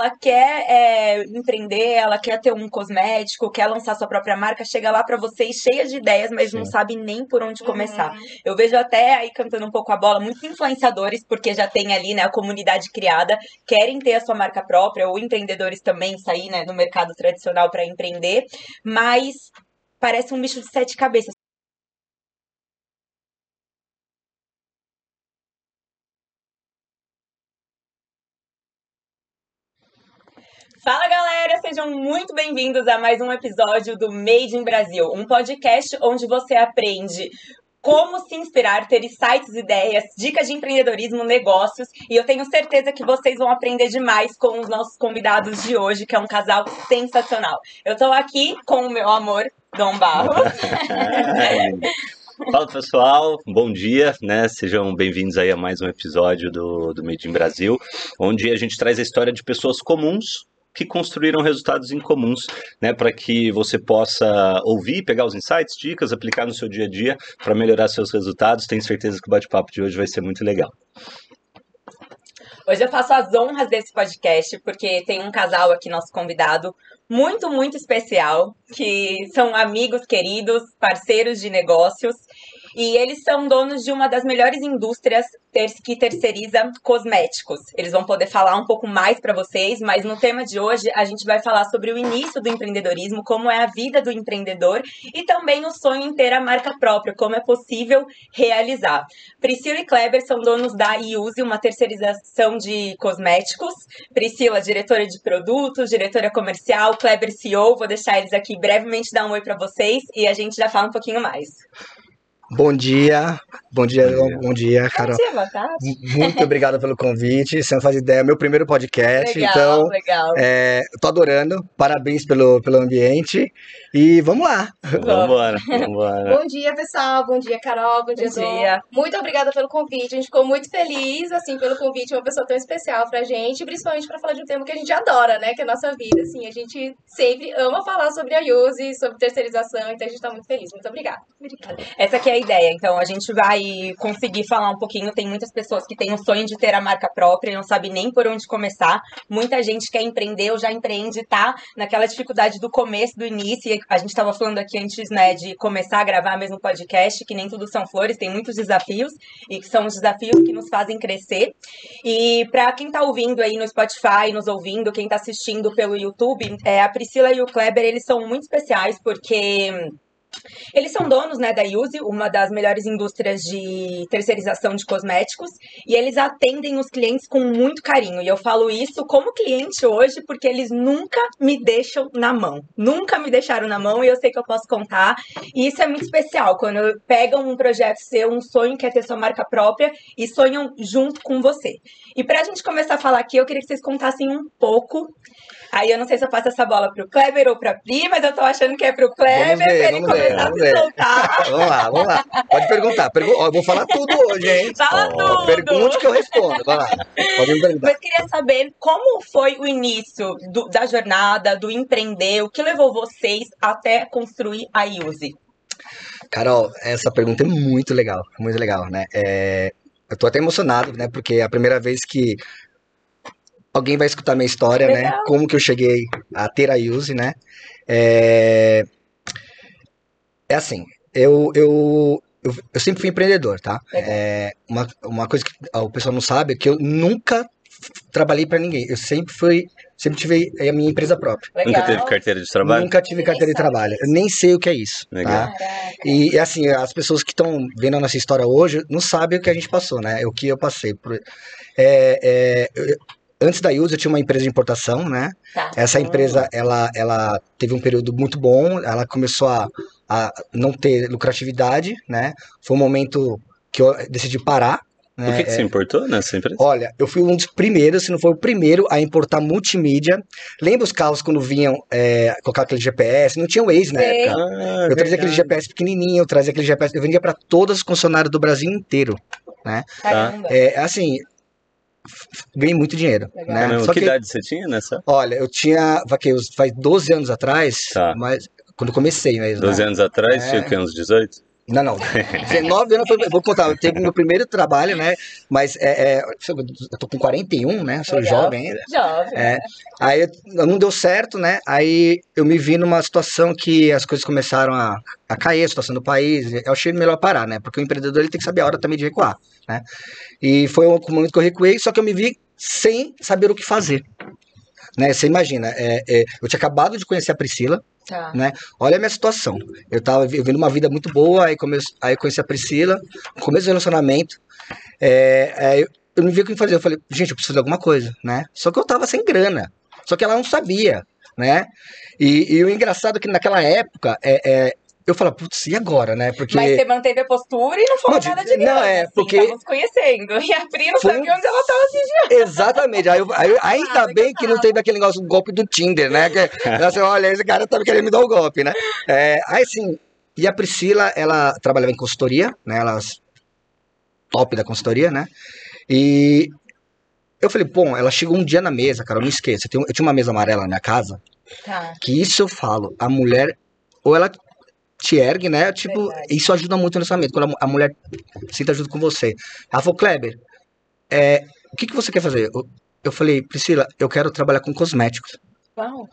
ela quer é, empreender, ela quer ter um cosmético, quer lançar sua própria marca, chega lá para vocês cheia de ideias, mas Sim. não sabe nem por onde começar. Uhum. Eu vejo até aí cantando um pouco a bola, muitos influenciadores, porque já tem ali né, a comunidade criada, querem ter a sua marca própria, ou empreendedores também sair né, no mercado tradicional para empreender, mas parece um bicho de sete cabeças. Fala galera, sejam muito bem-vindos a mais um episódio do Made in Brasil, um podcast onde você aprende como se inspirar, ter insights, ideias, dicas de empreendedorismo, negócios. E eu tenho certeza que vocês vão aprender demais com os nossos convidados de hoje, que é um casal sensacional. Eu tô aqui com o meu amor, Dom Barros. Fala pessoal, bom dia, né? Sejam bem-vindos aí a mais um episódio do, do Made in Brasil, onde a gente traz a história de pessoas comuns que construíram resultados incomuns, né, para que você possa ouvir, pegar os insights, dicas, aplicar no seu dia a dia para melhorar seus resultados. Tenho certeza que o bate-papo de hoje vai ser muito legal. Hoje eu faço as honras desse podcast porque tem um casal aqui, nosso convidado, muito, muito especial, que são amigos queridos, parceiros de negócios e eles são donos de uma das melhores indústrias que terceiriza cosméticos. Eles vão poder falar um pouco mais para vocês, mas no tema de hoje a gente vai falar sobre o início do empreendedorismo, como é a vida do empreendedor e também o sonho em ter a marca própria, como é possível realizar. Priscila e Kleber são donos da Iuse, uma terceirização de cosméticos. Priscila, diretora de produtos, diretora comercial, Kleber CEO. Vou deixar eles aqui brevemente dar um oi para vocês e a gente já fala um pouquinho mais. Bom dia, bom dia, bom dia, bom dia Carol. Bom dia, boa tarde. Muito obrigado pelo convite. Você não faz ideia, é meu primeiro podcast, legal, então legal. É, tô adorando. Parabéns pelo, pelo ambiente e vamos lá. Vamos embora, Bom dia, pessoal. Bom dia, Carol. Bom dia, bom dia. Muito obrigada pelo convite. A gente ficou muito feliz assim pelo convite, uma pessoa tão especial pra gente, principalmente para falar de um tema que a gente adora, né, que é a nossa vida, assim. A gente sempre ama falar sobre a Use, sobre terceirização, então a gente tá muito feliz. Muito obrigada. Obrigada. Essa aqui é ideia. Então, a gente vai conseguir falar um pouquinho. Tem muitas pessoas que têm o sonho de ter a marca própria não sabe nem por onde começar. Muita gente quer empreender ou já empreende, tá naquela dificuldade do começo, do início. A gente estava falando aqui antes, né, de começar a gravar mesmo podcast, que nem tudo são flores, tem muitos desafios e que são os desafios que nos fazem crescer. E para quem tá ouvindo aí no Spotify, nos ouvindo, quem tá assistindo pelo YouTube, é, a Priscila e o Kleber, eles são muito especiais porque eles são donos né, da Use, uma das melhores indústrias de terceirização de cosméticos, e eles atendem os clientes com muito carinho. E eu falo isso como cliente hoje, porque eles nunca me deixam na mão. Nunca me deixaram na mão e eu sei que eu posso contar. E isso é muito especial, quando pegam um projeto seu, um sonho que é ter sua marca própria e sonham junto com você. E para a gente começar a falar aqui, eu queria que vocês contassem um pouco Aí eu não sei se eu passo essa bola pro Kleber ou pra Pri, mas eu tô achando que é pro Kleber vamos ver, pra ele começar a se soltar. vamos lá, vamos lá. Pode perguntar. Pergu eu vou falar tudo hoje, hein? Fala oh, tudo. Pergunte que eu respondo. Vai lá. Pode me perguntar. Mas queria saber como foi o início do, da jornada, do empreender, o que levou vocês até construir a Use? Carol, essa pergunta é muito legal, muito legal, né? É, eu tô até emocionado, né? Porque é a primeira vez que alguém vai escutar minha história, né? Legal. né? Como que eu cheguei a ter a Use, né? É, é assim, eu, eu, eu, eu, sempre fui empreendedor, tá? É, uma, uma coisa que o pessoal não sabe é que eu nunca trabalhei para ninguém. Eu sempre fui, sempre tive a minha empresa própria. Legal. Nunca teve carteira de trabalho? Nunca tive carteira de trabalho. Eu nem sei o que é isso. Tá? Legal. Tá? E assim, as pessoas que estão vendo a nossa história hoje não sabem o que a gente passou, né? O que eu passei. É, é, antes da Use eu tinha uma empresa de importação, né? Tá. Essa empresa, ela, ela teve um período muito bom, ela começou a, a não ter lucratividade, né? Foi um momento que eu decidi parar. Né? O que, que você é, importou nessa empresa? Olha, eu fui um dos primeiros, se não foi o primeiro, a importar multimídia. Lembra os carros quando vinham é, colocar aquele GPS? Não tinha Waze na época. Ah, eu trazia aquele GPS pequenininho, eu trazia aquele GPS, eu vendia para todos os concessionários do Brasil inteiro. Né? É, assim, ganhei muito dinheiro. Né? Só que, que, idade você tinha nessa? Olha, eu tinha, faz 12 anos atrás, tá. mas quando comecei mesmo. 12 né? anos atrás, é... tinha o que, uns 18? Não, não. 19 anos, foi, vou contar, eu teve meu primeiro trabalho, né? Mas é, é, eu tô com 41, né? Sou Legal. jovem ainda. Jovem. É, né? Aí não deu certo, né? Aí eu me vi numa situação que as coisas começaram a, a cair, a situação do país. Eu achei melhor parar, né? Porque o empreendedor ele tem que saber a hora também de recuar, né? E foi um momento que eu recuei, só que eu me vi sem saber o que fazer. Né? Você imagina, é, é, eu tinha acabado de conhecer a Priscila, Tá. Né? Olha a minha situação. Eu tava vivendo uma vida muito boa, aí, come... aí conheci a Priscila, começo do relacionamento. É, é, eu não via o que fazer. Eu falei, gente, eu preciso de alguma coisa, né? Só que eu tava sem grana. Só que ela não sabia, né? E, e o engraçado é que naquela época, é, é eu falo, putz, e agora, né? Porque... Mas você manteve a postura e não falou não, nada de Não, é, assim, porque... Estamos conhecendo. E a Pri não sabia onde ela estava se Exatamente. Aí, eu, aí ainda ah, bem que não teve aquele negócio, o golpe do Tinder, né? Que, assim, olha, esse cara tava querendo me dar o um golpe, né? É, aí, assim, e a Priscila, ela trabalhava em consultoria, né? Ela top da consultoria, né? E eu falei, bom, ela chegou um dia na mesa, cara, eu não esqueço. Eu, eu tinha uma mesa amarela na minha casa. Tá. Que isso eu falo, a mulher, ou ela te ergue, né? Tipo, Verdade. isso ajuda muito no relacionamento, quando a mulher sinta ajuda com você. Ela falou, Kleber, é, o que, que você quer fazer? Eu, eu falei, Priscila, eu quero trabalhar com cosméticos. Uau.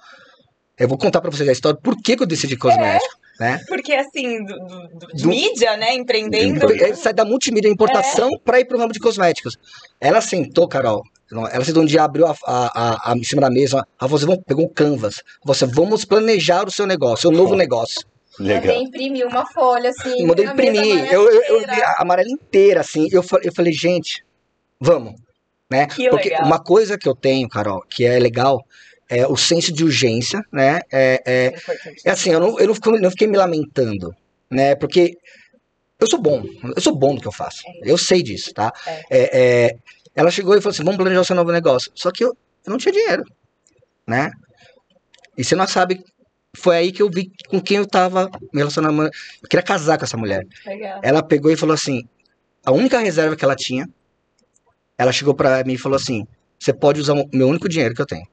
Eu vou contar pra vocês a história, por que, que eu decidi cosmético. É. Né? Porque assim, do, do, de do, mídia, né? Empreendendo. Sai da multimídia importação é. para ir pro ramo de cosméticos. Ela sentou, Carol. Ela sentou um dia, abriu a, a, a, a em cima da mesa, a você pegou um canvas. Você, vamos planejar o seu negócio, o seu novo negócio. Legal. Mandei imprimir uma folha, assim. Mandei imprimir. Eu, eu, eu, a amarela inteira, assim. Eu, eu falei, gente, vamos. Né? Que Porque legal. uma coisa que eu tenho, Carol, que é legal, é o senso de urgência, né? É, é, é assim, eu não, eu não, fiquei, não fiquei me lamentando, né? Porque eu sou bom, eu sou bom no que eu faço. É eu sei disso, tá? É. é. É, ela chegou e falou assim: vamos planejar o seu novo negócio. Só que eu, eu não tinha dinheiro, né? E você não sabe foi aí que eu vi com quem eu tava me relacionando. Eu queria casar com essa mulher. Legal. Ela pegou e falou assim: a única reserva que ela tinha, ela chegou para mim e falou assim: você pode usar o meu único dinheiro que eu tenho.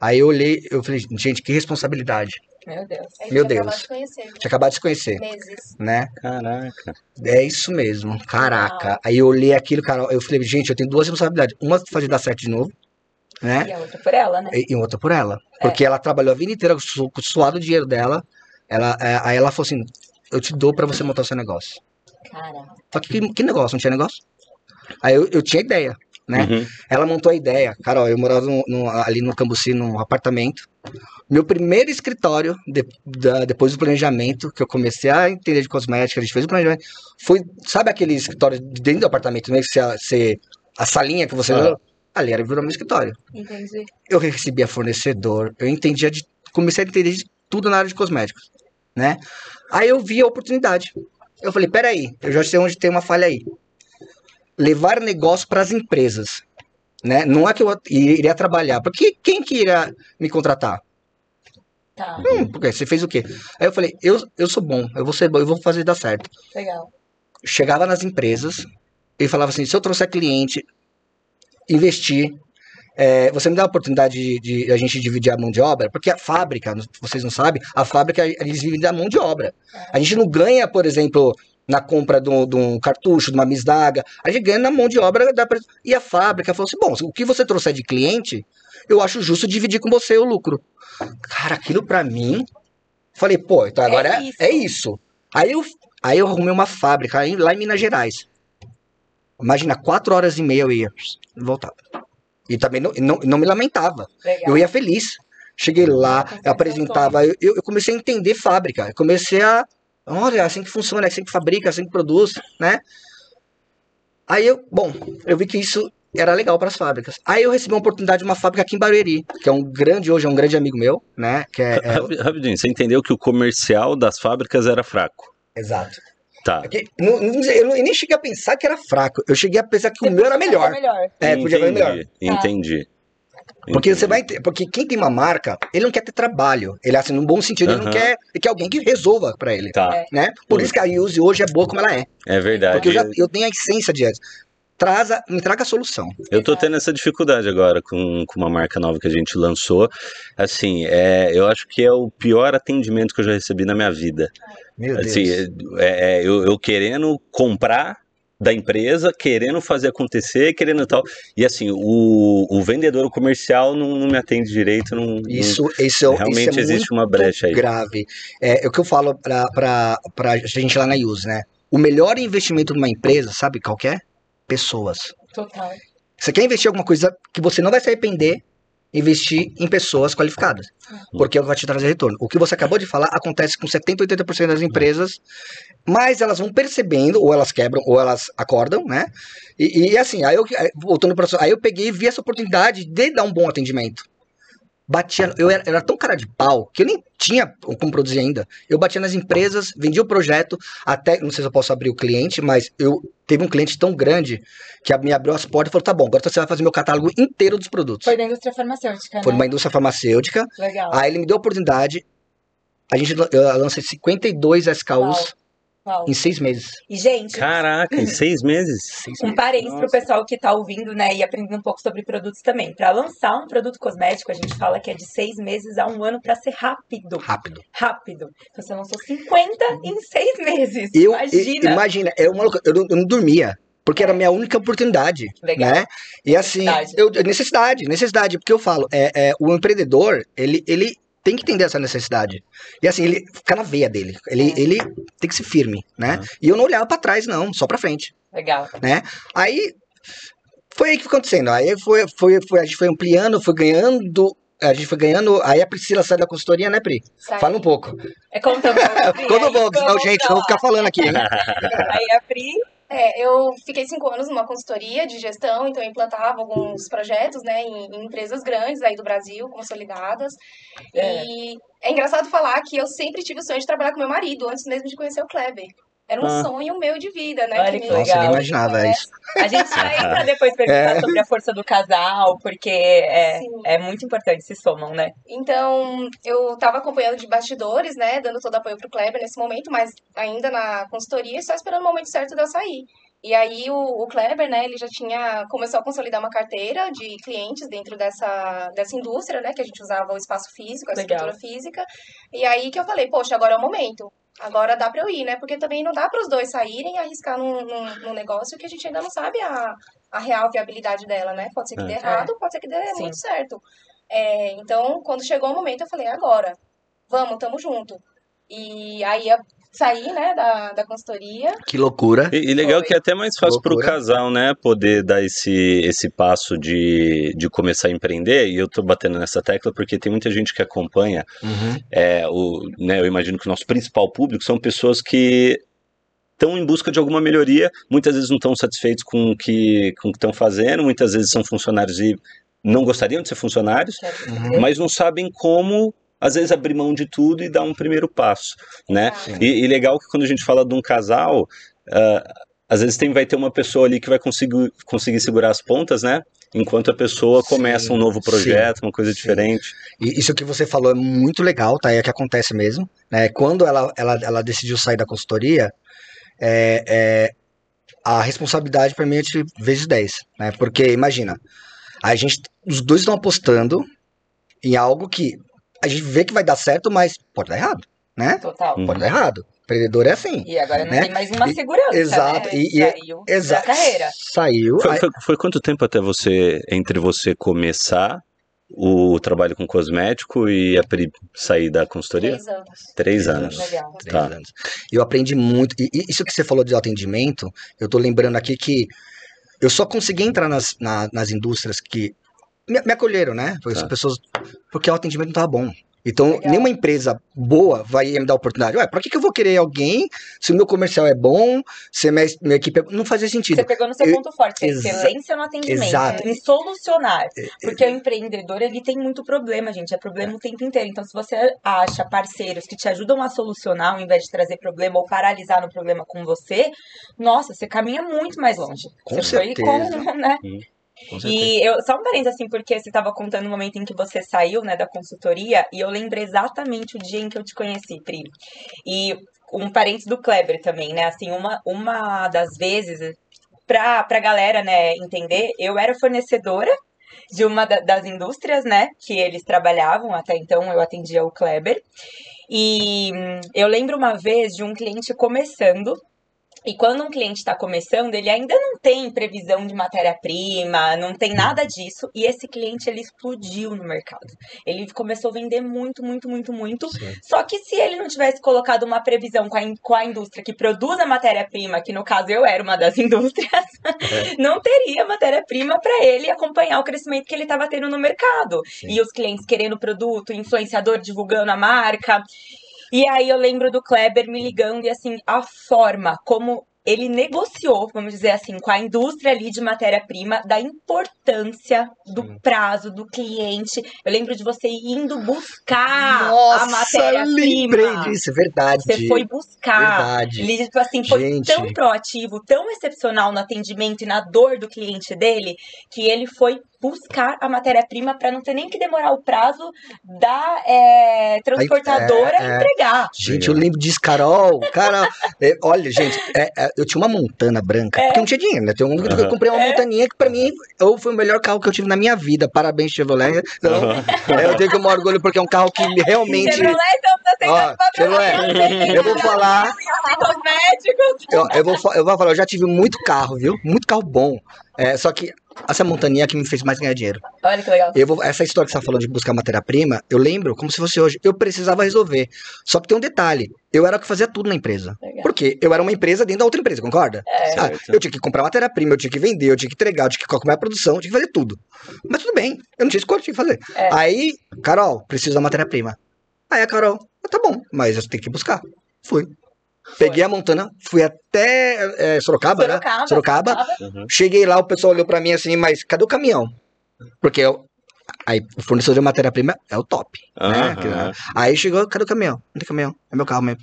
Aí eu olhei, eu falei, gente, que responsabilidade. Meu Deus. Meu Deus. De conhecer. Tinha acabado de se conhecer. Meses. Né? Caraca. É isso mesmo. Caraca. Aí eu olhei aquilo, cara, eu falei, gente, eu tenho duas responsabilidades. Uma fazer dar certo de novo né? E a outra por ela, né? E, e outra por ela. É. Porque ela trabalhou a vida inteira com o suado dinheiro dela. Ela, é, aí ela falou assim: eu te dou pra você montar o seu negócio. Cara. Só que, que negócio? Não tinha negócio? Aí eu, eu tinha ideia, né? Uhum. Ela montou a ideia. Cara, ó, eu morava no, no, ali no Cambuci, num apartamento. Meu primeiro escritório, de, da, depois do planejamento, que eu comecei a entender de cosmética, a gente fez o planejamento, foi, sabe aquele escritório dentro do apartamento, né? Que você, você, a salinha que você. Ah ali era virou meu escritório. Entendi. Eu recebia fornecedor, eu entendia de. Comecei a entender de tudo na área de cosméticos. Né? Aí eu vi a oportunidade. Eu falei, peraí, eu já sei onde tem uma falha aí. Levar negócio para as empresas. Né? Não é que eu iria trabalhar, porque quem que iria me contratar? Tá. Hum, porque você fez o quê? Aí eu falei, eu, eu sou bom, eu vou ser bom, eu vou fazer dar certo. Legal. Chegava nas empresas e falava assim, se eu trouxer cliente, investir. É, você me dá a oportunidade de, de, a gente dividir a mão de obra, porque a fábrica, vocês não sabem, a fábrica eles vivem da mão de obra. A gente não ganha, por exemplo, na compra de um, cartucho, de uma misdaga, a gente ganha na mão de obra da E a fábrica falou assim: bom, o que você trouxer de cliente, eu acho justo dividir com você o lucro. Cara, aquilo para mim. Falei, pô, então agora é, é, isso. é isso. Aí eu, aí eu arrumei uma fábrica lá em Minas Gerais. Imagina, quatro horas e meia eu ia, voltava. E também não, não, não me lamentava. Legal. Eu ia feliz. Cheguei lá, eu apresentava, eu, eu comecei a entender fábrica. Eu comecei a. Olha, assim que funciona, assim que fabrica, assim que produz, né? Aí eu, bom, eu vi que isso era legal para as fábricas. Aí eu recebi uma oportunidade de uma fábrica aqui em Barueri, que é um grande, hoje é um grande amigo meu, né? Que é, é... Rapidinho, você entendeu que o comercial das fábricas era fraco. Exato. Tá. Porque, não, não, eu, não, eu, nem cheguei a pensar que era fraco. Eu cheguei a pensar que você o meu era melhor. melhor. É, podia ser melhor. Entendi. Porque Entendi. você vai porque quem tem uma marca, ele não quer ter trabalho. Ele assim, no bom sentido, ele não quer, ele quer alguém que resolva para ele, tá. né? Por isso que a Use hoje é boa como ela é. É verdade. Porque eu já eu tenho a essência de antes. Traz a, me traga a solução. Eu tô tendo essa dificuldade agora com, com uma marca nova que a gente lançou. Assim, é, eu acho que é o pior atendimento que eu já recebi na minha vida. Meu assim, Deus. é, é, eu, eu querendo comprar da empresa, querendo fazer acontecer, querendo tal. E assim, o, o vendedor o comercial não, não me atende direito. Não, Isso, não, isso, realmente isso é existe uma brecha aí. grave. É, é o que eu falo pra, pra, pra gente lá na Use, né? O melhor investimento numa empresa, sabe qual é? Pessoas. Total. Você quer investir em alguma coisa que você não vai se arrepender, investir em pessoas qualificadas. Porque vai te trazer retorno. O que você acabou de falar acontece com 70, 80% das empresas, mas elas vão percebendo, ou elas quebram, ou elas acordam, né? E, e assim, aí eu, voltando para aí eu peguei e vi essa oportunidade de dar um bom atendimento. Batia, eu era, eu era tão cara de pau que eu nem tinha como produzir ainda. Eu batia nas empresas, vendia o projeto, até, não sei se eu posso abrir o cliente, mas eu teve um cliente tão grande que me abriu as portas e falou: tá bom, agora você vai fazer meu catálogo inteiro dos produtos. Foi da indústria farmacêutica, Foi né? numa indústria farmacêutica. Legal. Aí ele me deu a oportunidade. A gente eu lancei 52 SKUs Uau. Em seis meses. E, gente, Caraca, em seis meses? Seis um parênteses pro Nossa. pessoal que tá ouvindo, né, e aprendendo um pouco sobre produtos também. Pra lançar um produto cosmético, a gente fala que é de seis meses a um ano pra ser rápido. Rápido. Rápido. Então você lançou 50 em seis meses. Eu, Imagina. e- imagina, é uma loucura. Eu, não- eu não dormia. Porque era a minha única oportunidade, Legal. né? E assim, Necessidade. eu, necessidade, necessidade, porque eu falo, é, é, o empreendedor, ele, ele tem que entender essa necessidade. E assim, ele fica na veia dele, ele, É. ele tem que ser firme, né? Ah. E eu não olhava pra trás, não, só pra frente. Legal. Aí foi aí que foi acontecendo. Aí foi, foi, foi, a gente foi ampliando, foi ganhando. A gente foi ganhando. Aí a Priscila saiu da consultoria, né, Pri? Sai. Fala um pouco. É conta um pouco, Conta um pouco, senão, gente, vou ficar falando aqui, hein? Aí a Pri, É, eu fiquei cinco anos numa consultoria de gestão, então eu implantava alguns projetos, né, em, em empresas grandes aí do Brasil, consolidadas. É. E é engraçado falar que eu sempre tive o sonho de trabalhar com meu marido, antes mesmo de conhecer o Kleber. Era um Ah. sonho meu de vida, né? Olha que Nossa, eu legal. imaginava É. isso. a gente vai pra depois perguntar sobre a força do casal, porque é, Sim. é muito importante, se somam, né? Então, eu tava acompanhando de bastidores, né, dando todo apoio pro Kleber nesse momento, mas ainda na consultoria, só esperando o momento certo de eu sair. E aí o, o Kleber, né, ele já tinha começou a consolidar uma carteira de clientes dentro dessa, dessa indústria, né, que a gente usava o espaço físico, a Legal. estrutura física. E aí que eu falei, poxa, agora é o momento. Agora dá pra eu ir, né? Porque também não dá para os dois saírem e arriscar num, num, num negócio que a gente ainda não sabe a, a real viabilidade dela, né? Pode ser que É. dê errado, pode ser que dê Sim. muito certo. É, então, quando chegou o momento, eu falei, agora, vamos, tamo junto. E aí saí, né, da, da consultoria. Que loucura. E, e legal Foi. que é até mais fácil para o casal, né? Poder dar esse, esse passo de, de começar a empreender. E eu tô batendo nessa tecla porque tem muita gente que acompanha. Uhum. É, o, né, eu imagino que o nosso principal público são pessoas que estão em busca de alguma melhoria, muitas vezes não estão satisfeitos com o que com o que estão fazendo, muitas vezes são funcionários e não gostariam de ser funcionários, Uhum. mas não sabem como, às vezes, abrir mão de tudo e dar um primeiro passo, né? E, e legal que quando a gente fala de um casal, ah, às vezes tem, vai ter uma pessoa ali que vai conseguir, conseguir segurar as pontas, né? Enquanto a pessoa Sim, começa um novo projeto, uma coisa sim. diferente. E isso que você falou é muito legal, tá? É que acontece mesmo. Né? Quando ela, ela, ela decidiu sair da consultoria, é, é, a responsabilidade para mim é de vezes 10. Né? Porque, imagina, a gente, os dois estão apostando em algo que a gente vê que vai dar certo, mas pode dar errado, né? Total. Uhum. Pode dar errado. Empreendedor é assim. E agora não Né? tem mais uma E- segurança, exato, né? e- e- Saiu Exato. da carreira. Saiu. Foi, foi, foi quanto tempo até você, entre você começar o trabalho com cosmético e a Pri sair da consultoria? Três anos. Três anos. Legal. Três Tá. anos. Eu aprendi muito. E e isso que você falou de atendimento, eu tô lembrando aqui que eu só consegui entrar nas, na- nas indústrias que me, me acolheram, né? Porque as Tá. pessoas. Porque o atendimento não tava bom. Então, Legal. nenhuma empresa boa vai me dar oportunidade. Ué, pra que, que eu vou querer alguém se o meu comercial é bom, se a minha, minha equipe é... Não fazia sentido. Você pegou no seu Eu- ponto forte, é exa- excelência no atendimento, exato. em solucionar. Porque o empreendedor, ele tem muito problema, gente, é problema o tempo inteiro. Então, se você acha parceiros que te ajudam a solucionar, ao invés de trazer problema ou paralisar no problema com você, nossa, você caminha muito mais longe. Com você foi certeza. com, né? Com certeza. E eu, só um parênteses assim, porque você estava contando o momento em que você saiu, né, da consultoria, e eu lembro exatamente o dia em que eu te conheci, Pri. E um parênteses do Kleber também, né, assim, uma, uma das vezes, pra, pra galera, né, entender, eu era fornecedora de uma da, das indústrias, né, que eles trabalhavam, até então eu atendia o Kleber. E hum, eu lembro uma vez de um cliente começando e quando um cliente está começando, ele ainda não tem previsão de matéria-prima, não tem nada disso. E esse cliente ele explodiu no mercado. Ele começou a vender muito, muito, muito, muito. Sim. Só que se ele não tivesse colocado uma previsão com a, com a indústria que produz a matéria-prima, que no caso eu era uma das indústrias, é. não teria matéria-prima para ele acompanhar o crescimento que ele estava tendo no mercado. Sim. E os clientes querendo produto, influenciador divulgando a marca. E aí eu lembro do Kleber me ligando e assim, a forma como ele negociou, vamos dizer assim, com a indústria ali de matéria-prima da importância do Sim. prazo do cliente. Eu lembro de você indo buscar Nossa, a matéria-prima. Lembrei disso, é verdade. Você foi buscar. Verdade. Ele tipo assim, foi Gente. tão proativo, tão excepcional no atendimento e na dor do cliente dele, que ele foi buscar a matéria-prima para não ter nem que demorar o prazo da é, transportadora é, é, entregar. Gente, eu lembro disso, Carol. Carol, é, olha, gente, é, é, eu tinha uma montana branca, porque não tinha dinheiro, né? Eu, uhum. eu comprei uma montaninha que para mim ou foi o melhor carro que eu tive na minha vida. Parabéns, Chevrolet. Então, uhum. eu tenho que me orgulho porque é um carro que realmente. Chevrolet, então tá Ó, Chevrolet, eu vou falar. Eu, eu, vou, eu vou falar, eu já tive muito carro, viu? Muito carro bom. É, só que essa montaninha que me fez mais ganhar dinheiro. Olha que legal. Eu vou, essa história que você tá falou de buscar matéria-prima, eu lembro como se fosse hoje. Eu precisava resolver. Só que tem um detalhe. Eu era o que fazia tudo na empresa. Legal. Porque eu era uma empresa dentro da outra empresa, concorda? É. Ah, eu tinha que comprar matéria-prima, eu tinha que vender, eu tinha que entregar, eu tinha que calcular a produção, eu tinha que fazer tudo. Mas tudo bem, eu não tinha escolha, eu tinha que fazer. É. Aí, Carol, preciso da matéria-prima. Aí a Carol, ah, tá bom, mas eu tenho que buscar. Fui. Peguei a Montana, fui até é, Sorocaba, Sorocaba, né? Sorocaba. Sorocaba. Uhum. Cheguei lá, o pessoal olhou pra mim assim, mas cadê o caminhão? Porque eu, aí, o fornecedor de matéria-prima é o top. Uhum. Né? Aí chegou, cadê o caminhão? Não tem caminhão, é meu carro mesmo.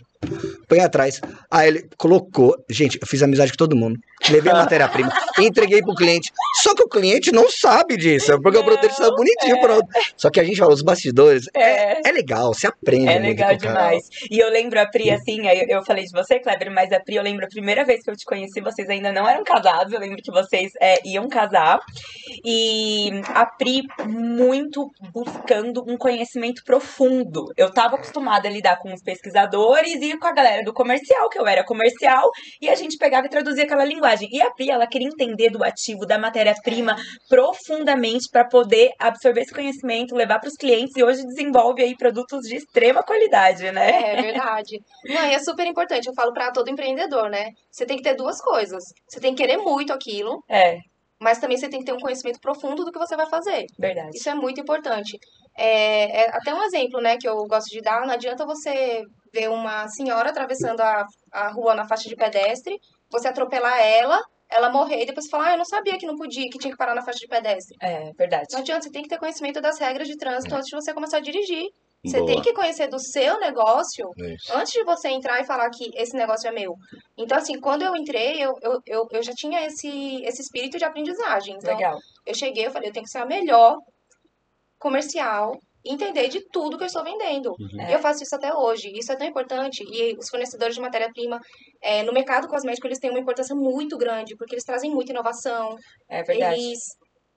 Põe atrás. Aí ele colocou. Gente, eu fiz amizade com todo mundo. Levei a matéria-prima, entreguei pro cliente. Só que o cliente não sabe disso, porque não, o produto está bonitinho, é. pronto. Só que a gente fala, os bastidores, é, é, é legal, você aprende. É legal demais. E eu lembro a Pri, assim, eu, eu falei de você, Kleber, mas a Pri, eu lembro a primeira vez que eu te conheci, vocês ainda não eram casados, eu lembro que vocês é, iam casar. E a Pri, muito buscando um conhecimento profundo. Eu tava acostumada a lidar com os pesquisadores e com a galera do comercial, que eu era comercial, e a gente pegava e traduzia aquela linguagem. E a Pri, ela queria entender do ativo, da matéria-prima, profundamente para poder absorver esse conhecimento, levar para os clientes e hoje desenvolve aí produtos de extrema qualidade, né? É, é verdade. Não, e é super importante, eu falo para todo empreendedor, né? Você tem que ter duas coisas. Você tem que querer muito aquilo. É mas também você tem que ter um conhecimento profundo do que você vai fazer. Verdade. Isso é muito importante. É, é, até um exemplo, né, que eu gosto de dar, não adianta você ver uma senhora atravessando a, a rua na faixa de pedestre, você atropelar ela, ela morrer e depois falar, ah, eu não sabia que não podia, que tinha que parar na faixa de pedestre. É, verdade. Não adianta, você tem que ter conhecimento das regras de trânsito antes de você começar a dirigir. Você Boa. tem que conhecer do seu negócio Isso. antes de você entrar e falar que esse negócio é meu. Então, assim, quando eu entrei, eu, eu, eu, eu já tinha esse, esse espírito de aprendizagem. Então, Legal. eu cheguei, eu falei, eu tenho que ser a melhor comercial entender de tudo que eu estou vendendo. Uhum. Eu faço isso até hoje. Isso é tão importante. E os fornecedores de matéria-prima, é, no mercado cosmético, eles têm uma importância muito grande, porque eles trazem muita inovação. É verdade. Eles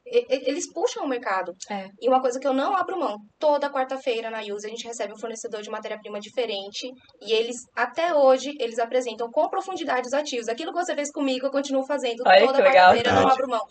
eles puxam o mercado. É. E uma coisa que eu não abro mão, toda quarta-feira na Use a gente recebe um fornecedor de matéria-prima diferente e eles, até hoje, eles apresentam com profundidade os ativos. Aquilo que você fez comigo, eu continuo fazendo Olha toda quarta-feira, eu não abro mão.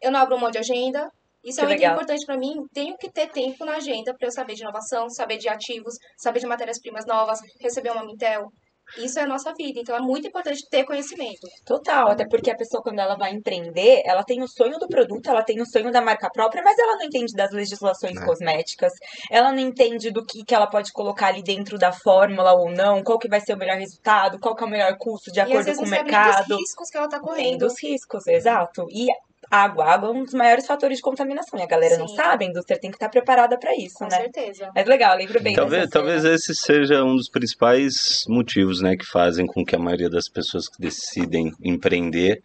Eu não abro mão de agenda, isso que é muito legal. importante para mim. Tenho que ter tempo na agenda para eu saber de inovação, saber de ativos, saber de matérias-primas novas, receber uma Mintel. Isso é a nossa vida, então é muito importante ter conhecimento. Total, até porque a pessoa, quando ela vai empreender, ela tem o sonho do produto, ela tem o sonho da marca própria, mas ela não entende das legislações é. cosméticas, ela não entende do que, que ela pode colocar ali dentro da fórmula ou não, qual que vai ser o melhor resultado, qual que é o melhor custo de acordo com o mercado. Dos riscos que ela tá correndo. Dos riscos, exato. E água. Água é um dos maiores fatores de contaminação. E a galera Sim. não sabe, a indústria tem que estar preparada para isso, Com né? Com certeza. Mas legal, lembro bem Talvez, talvez esse seja um dos principais motivos, né, que fazem com que a maioria das pessoas que decidem empreender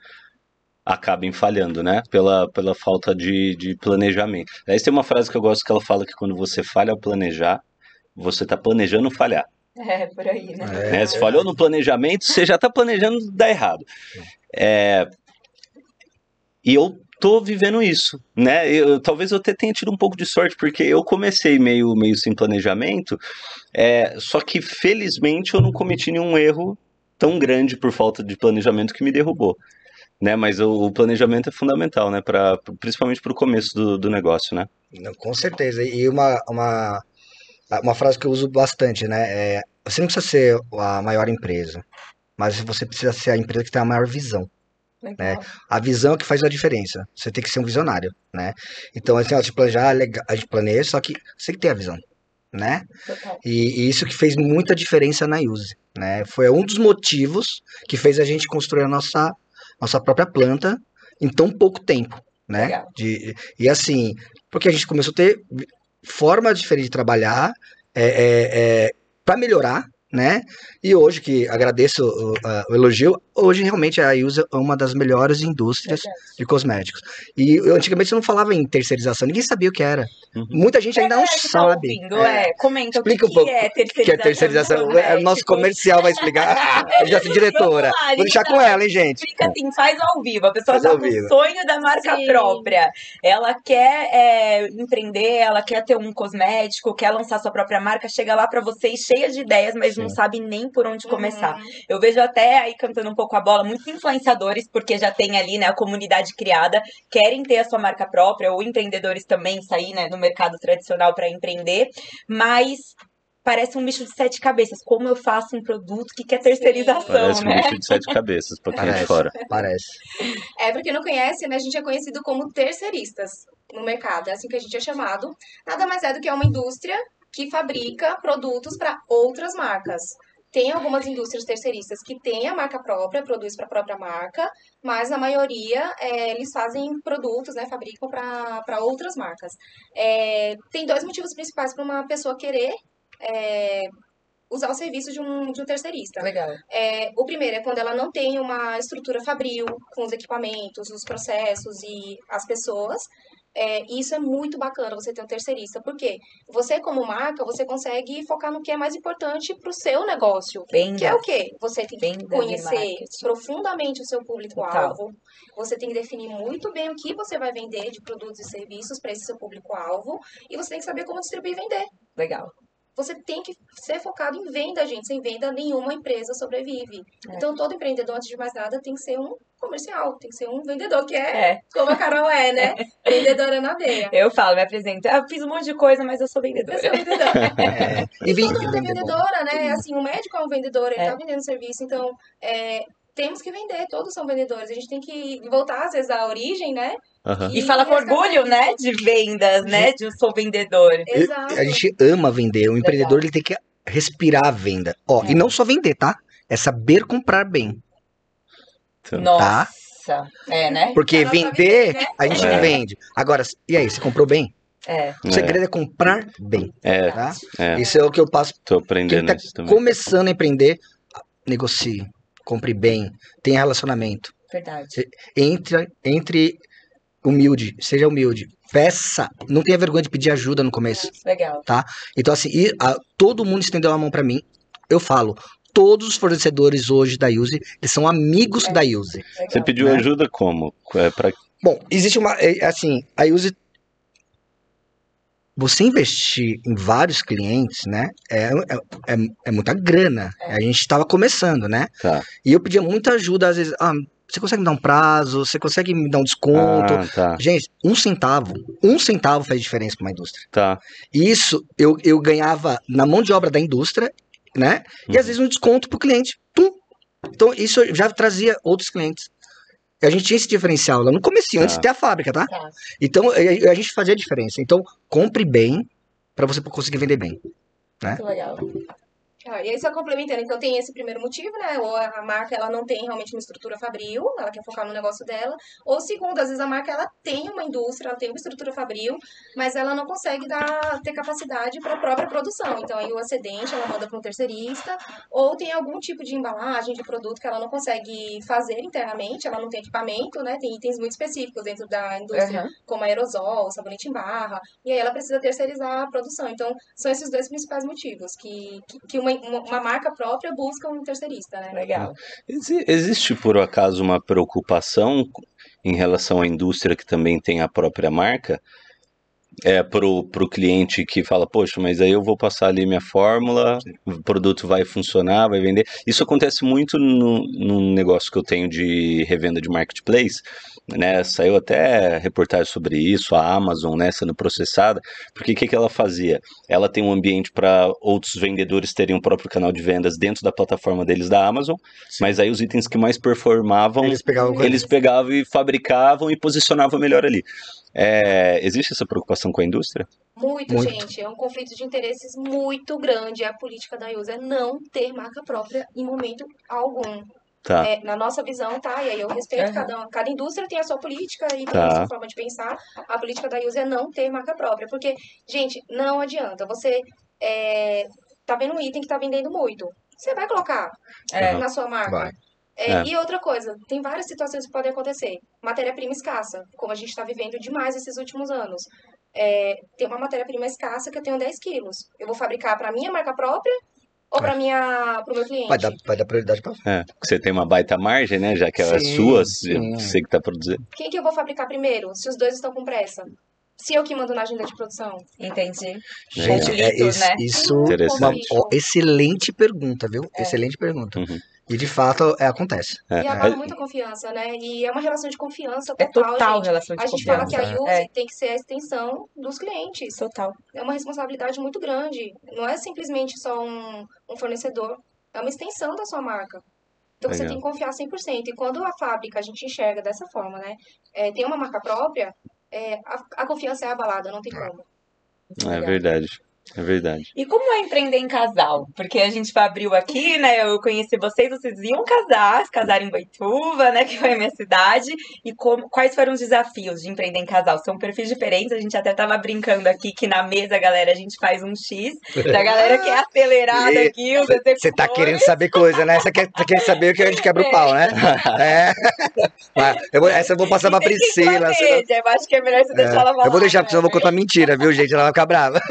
acabem falhando, né? Pela, pela falta de, de planejamento. Aí tem uma frase que eu gosto que ela fala que quando você falha ao planejar, você está planejando falhar. É, por aí, né? É, né? Se falhou no planejamento, você já está planejando dar errado. É, E eu tô vivendo isso, né? Eu, talvez eu até tenha tido um pouco de sorte, porque eu comecei meio, meio sem planejamento, é, só que felizmente eu não cometi nenhum erro tão grande por falta de planejamento que me derrubou. Né, mas o, o planejamento é fundamental, né, pra, principalmente para o começo do, do negócio, né? Não, com certeza. E uma, uma, uma frase que eu uso bastante, né? É, você não precisa ser a maior empresa, mas você precisa ser a empresa que tem a maior visão. Né? A visão é que faz a diferença. Você tem que ser um visionário, né? Então, assim, ó, te planejar, a gente planeja, só que você tem que ter a visão, né? E, e, isso que fez muita diferença na Use, né? Foi um dos motivos que fez a gente construir a nossa, nossa própria planta em tão pouco tempo, né? De, e assim, porque a gente começou a ter forma diferente de trabalhar, é, é, é para melhorar, né? E hoje, que agradeço o, uh, o, elogio, hoje realmente a IUSA é uma das melhores indústrias de cosméticos. E eu, antigamente você não falava em terceirização, ninguém sabia o que era. Uhum. Muita gente ainda é, não tá sabe. Ouvindo, é. é. Comenta Explica o que, um pouco é terceirização. Que é terceirização. É, nosso comercial vai explicar. eu já sou diretora. Lá, Vou deixar com ela, hein, gente? Explica assim, faz ao vivo. A pessoa faz tá com o sonho da marca Sim. própria. Ela quer é, empreender, ela quer ter um cosmético, quer lançar sua própria marca, chega lá para vocês cheia de ideias, mas Sim. Não sabe nem por onde começar. Uhum. Eu vejo até aí cantando um pouco a bola, muitos influenciadores, porque já tem ali, né, a comunidade criada, querem ter a sua marca própria, ou empreendedores também sair, né, no mercado tradicional para empreender, mas parece um bicho de sete cabeças. Como eu faço um produto que quer terceirização, Parece né? um bicho de sete cabeças, pra quem é de fora. Parece. É, porque não conhece, né? A gente é conhecido como terceiristas no mercado. É assim que a gente é chamado. Nada mais é do que uma indústria que fabrica produtos para outras marcas. Tem algumas indústrias terceiristas que têm a marca própria, produz para a própria marca, mas a maioria é, eles fazem produtos, né, fabricam para outras marcas. É, tem dois motivos principais para uma pessoa querer é, usar o serviço de um, de um terceirista. Legal. É, o primeiro é quando ela não tem uma estrutura fabril com os equipamentos, os processos e as pessoas. É, isso é muito bacana, você ter um terceirista, porque você, como marca, você consegue focar no que é mais importante para o seu negócio. Venda. Que é o quê? Você tem que Venda conhecer profundamente o seu público-alvo. Você tem que definir muito bem o que você vai vender de produtos e serviços para esse seu público-alvo. E você tem que saber como distribuir e vender. Legal você tem que ser focado em venda, gente. Sem venda, nenhuma empresa sobrevive. É. Então, todo empreendedor, antes de mais nada, tem que ser um comercial, tem que ser um vendedor, que é, é. como a Carol é, né? Vendedora na veia. Eu falo, me apresento. Eu fiz um monte de coisa, mas eu sou vendedora. Eu sou vendedora. é. E todo mundo é vendedora, né? Assim, o médico é um vendedor, ele é. tá vendendo serviço. Então, é, temos que vender, todos são vendedores. A gente tem que voltar, às vezes, à origem, né? Uhum. E, e fala com orgulho, né, de vendas, né, de eu sou vendedor. Exato. A gente ama vender. O empreendedor ele tem que respirar a venda. Ó, é. e não só vender, tá? É saber comprar bem. Tá? Nossa. Tá? É, né? Porque vender, né? a gente é. vende. Agora, e aí, você comprou bem? É. O segredo é, é comprar bem. É. Tá? é. Isso é o que eu passo. Tô aprendendo Quem tá começando a empreender, negocie compre bem, tenha relacionamento. Verdade. Entre, entre humilde, seja humilde. Peça, não tenha vergonha de pedir ajuda no começo. Legal. Tá? Então, assim, e, a, todo mundo estendeu a mão para mim. Eu falo, todos os fornecedores hoje da Use, eles são amigos é. da Use. Legal. Você pediu né? ajuda como? É pra... Bom, existe uma. É, assim, a Use você investir em vários clientes, né, é, é, é, é muita grana. É. A gente estava começando, né? Tá. E eu pedia muita ajuda, às vezes, ah, você consegue me dar um prazo? Você consegue me dar um desconto? Ah, tá. Gente, um centavo, um centavo faz diferença para uma indústria. Tá. E isso eu, eu ganhava na mão de obra da indústria, né? E às uhum. vezes um desconto para o cliente. Pum. Então isso já trazia outros clientes. A gente tinha esse diferencial lá no começo, tá. antes de ter a fábrica, tá? tá. Então a, a, gente fazia a diferença. Então, compre bem para você conseguir vender bem. Né? Muito legal. Ah, e aí só complementando, então tem esse primeiro motivo, né? Ou a marca ela não tem realmente uma estrutura fabril, ela quer focar no negócio dela. Ou segundo, às vezes a marca ela tem uma indústria, ela tem uma estrutura fabril, mas ela não consegue dar, ter capacidade para a própria produção. Então aí o excedente ela manda para um terceirista, ou tem algum tipo de embalagem de produto que ela não consegue fazer internamente, ela não tem equipamento, né? Tem itens muito específicos dentro da indústria, uhum. como aerosol, sabonete em barra, e aí ela precisa terceirizar a produção. Então são esses dois principais motivos que, que, que uma uma marca própria busca um terceirista, né? Legal. Existe, por acaso, uma preocupação em relação à indústria que também tem a própria marca? é, pro, pro cliente que fala, poxa, mas aí eu vou passar ali minha fórmula, o produto vai funcionar, vai vender. Isso acontece muito no, no negócio que eu tenho de revenda de marketplace, né? Saiu até reportagem sobre isso, a Amazon, né, sendo processada, porque o que, que ela fazia? Ela tem um ambiente para outros vendedores terem o um próprio canal de vendas dentro da plataforma deles da Amazon, Sim. mas aí os itens que mais performavam, eles pegavam, eles pegavam e fabricavam e posicionavam melhor ali. É, existe essa preocupação com a indústria? Muito, muito, gente. É um conflito de interesses muito grande. A política da IUSA é não ter marca própria em momento algum. Tá. É, na nossa visão, tá? E aí eu respeito, uhum. cada, cada indústria tem a sua política e tem tá. a sua forma de pensar. A política da IUSA é não ter marca própria. Porque, gente, não adianta. Você é, tá vendo um item que tá vendendo muito. Você vai colocar é, na sua marca. Vai. É, é. E outra coisa, tem várias situações que podem acontecer. Matéria-prima escassa, como a gente está vivendo demais esses últimos anos. É, tem uma matéria-prima escassa que eu tenho 10 quilos. Eu vou fabricar para minha marca própria ou para minha pro meu cliente? Vai dar, vai dar prioridade para é, Você tem uma baita margem, né? Já que ela é sua, sim. você que está produzindo. Quem que eu vou fabricar primeiro? Se os dois estão com pressa. Se eu que mando na agenda de produção. Entendi. Gente, é, isso, né? isso uma, ó, excelente pergunta, viu? É. Excelente pergunta. Uhum. E de fato é, acontece. É. E abala muita confiança, né? E é uma relação de confiança total. É total gente. relação de a confiança. A gente fala que a Use é. tem que ser a extensão dos clientes. Total. É uma responsabilidade muito grande. Não é simplesmente só um, um fornecedor. É uma extensão da sua marca. Então Legal. você tem que confiar 100%. E quando a fábrica a gente enxerga dessa forma, né? É, tem uma marca própria, é, a, a, confiança é abalada, não tem como. É verdade. É verdade. E como é empreender em casal? Porque a gente abriu aqui, né? Eu conheci vocês, vocês iam casar, se casaram em Boituva, né? Que foi a minha cidade. E como, quais foram os desafios de empreender em casal? São perfis diferentes, a gente até tava brincando aqui que na mesa, galera, a gente faz um X. Da galera que é acelerada aqui, os Você tá querendo saber coisa, né? Você quer, quer saber o que a gente quebra o pau, né? É. Eu vou, essa eu vou passar pra Priscila. Eu acho que é melhor você deixar é. ela falar. Eu vou deixar, porque senão eu vou contar mentira, viu, gente? Ela vai ficar brava.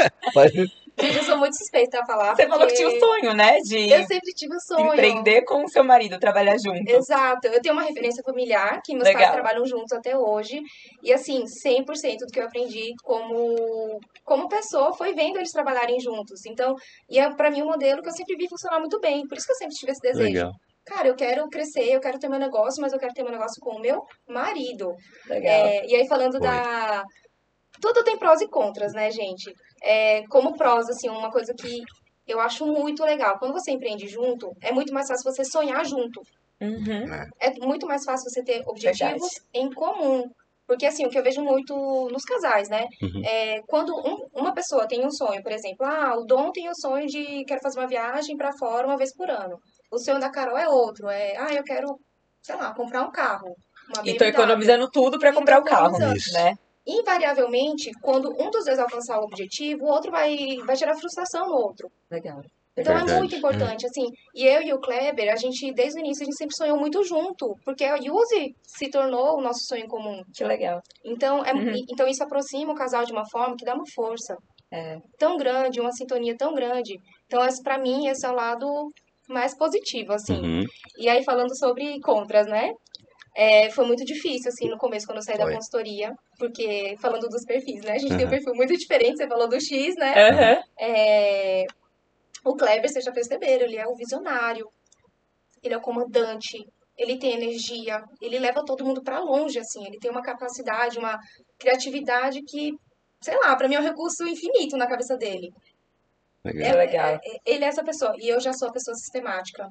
Gente, eu sou muito suspeita a falar. Você porque... falou que tinha o sonho, né? De eu sempre tive o sonho. Empreender com o seu marido, trabalhar junto. Exato. Eu tenho uma referência familiar, que meus Legal. pais trabalham juntos até hoje. E assim, 100% do que eu aprendi como, como pessoa foi vendo eles trabalharem juntos. Então, e é pra mim um modelo que eu sempre vi funcionar muito bem. Por isso que eu sempre tive esse desejo. Legal cara, eu quero crescer, eu quero ter meu negócio, mas eu quero ter meu negócio com o meu marido. Legal. É, e aí, falando da, tudo tem prós e contras, né, gente? É, como prós, assim, uma coisa que eu acho muito legal. Quando você empreende junto, é muito mais fácil você sonhar junto. Uhum. É muito mais fácil você ter objetivos Verdade. em comum. Porque, assim, o que eu vejo muito nos casais, né? Uhum. É, quando um, uma pessoa tem um sonho, por exemplo, ah, o Dom tem o sonho de quero fazer uma viagem para fora uma vez por ano. O sonho da Carol é outro, é, ah, eu quero, sei lá, comprar um carro. e tô economizando tudo para comprar o carro, né? Invariavelmente, quando um dos dois alcançar o objetivo, o outro vai, vai gerar frustração no outro. Legal. Então é, é muito importante, assim. E eu e o Kleber, a gente, desde o início, a gente sempre sonhou muito junto. Porque a Yuzi se tornou o nosso sonho comum. Que legal. Então, é, uhum. então isso aproxima o casal de uma forma que dá uma força. É. Tão grande, uma sintonia tão grande. Então, esse, pra mim, esse é o lado mais positivo, assim. Uhum. E aí, falando sobre contras, né? É, foi muito difícil, assim, no começo, quando eu saí foi. da consultoria, porque, falando dos perfis, né? A gente uhum. tem um perfil muito diferente, você falou do X, né? Uhum. É, o Kleber, vocês já perceberam, ele é o visionário, ele é o comandante, ele tem energia, ele leva todo mundo para longe, assim, ele tem uma capacidade, uma criatividade que, sei lá, para mim é um recurso infinito na cabeça dele. Legal. É, legal. É, ele é essa pessoa, e eu já sou a pessoa sistemática,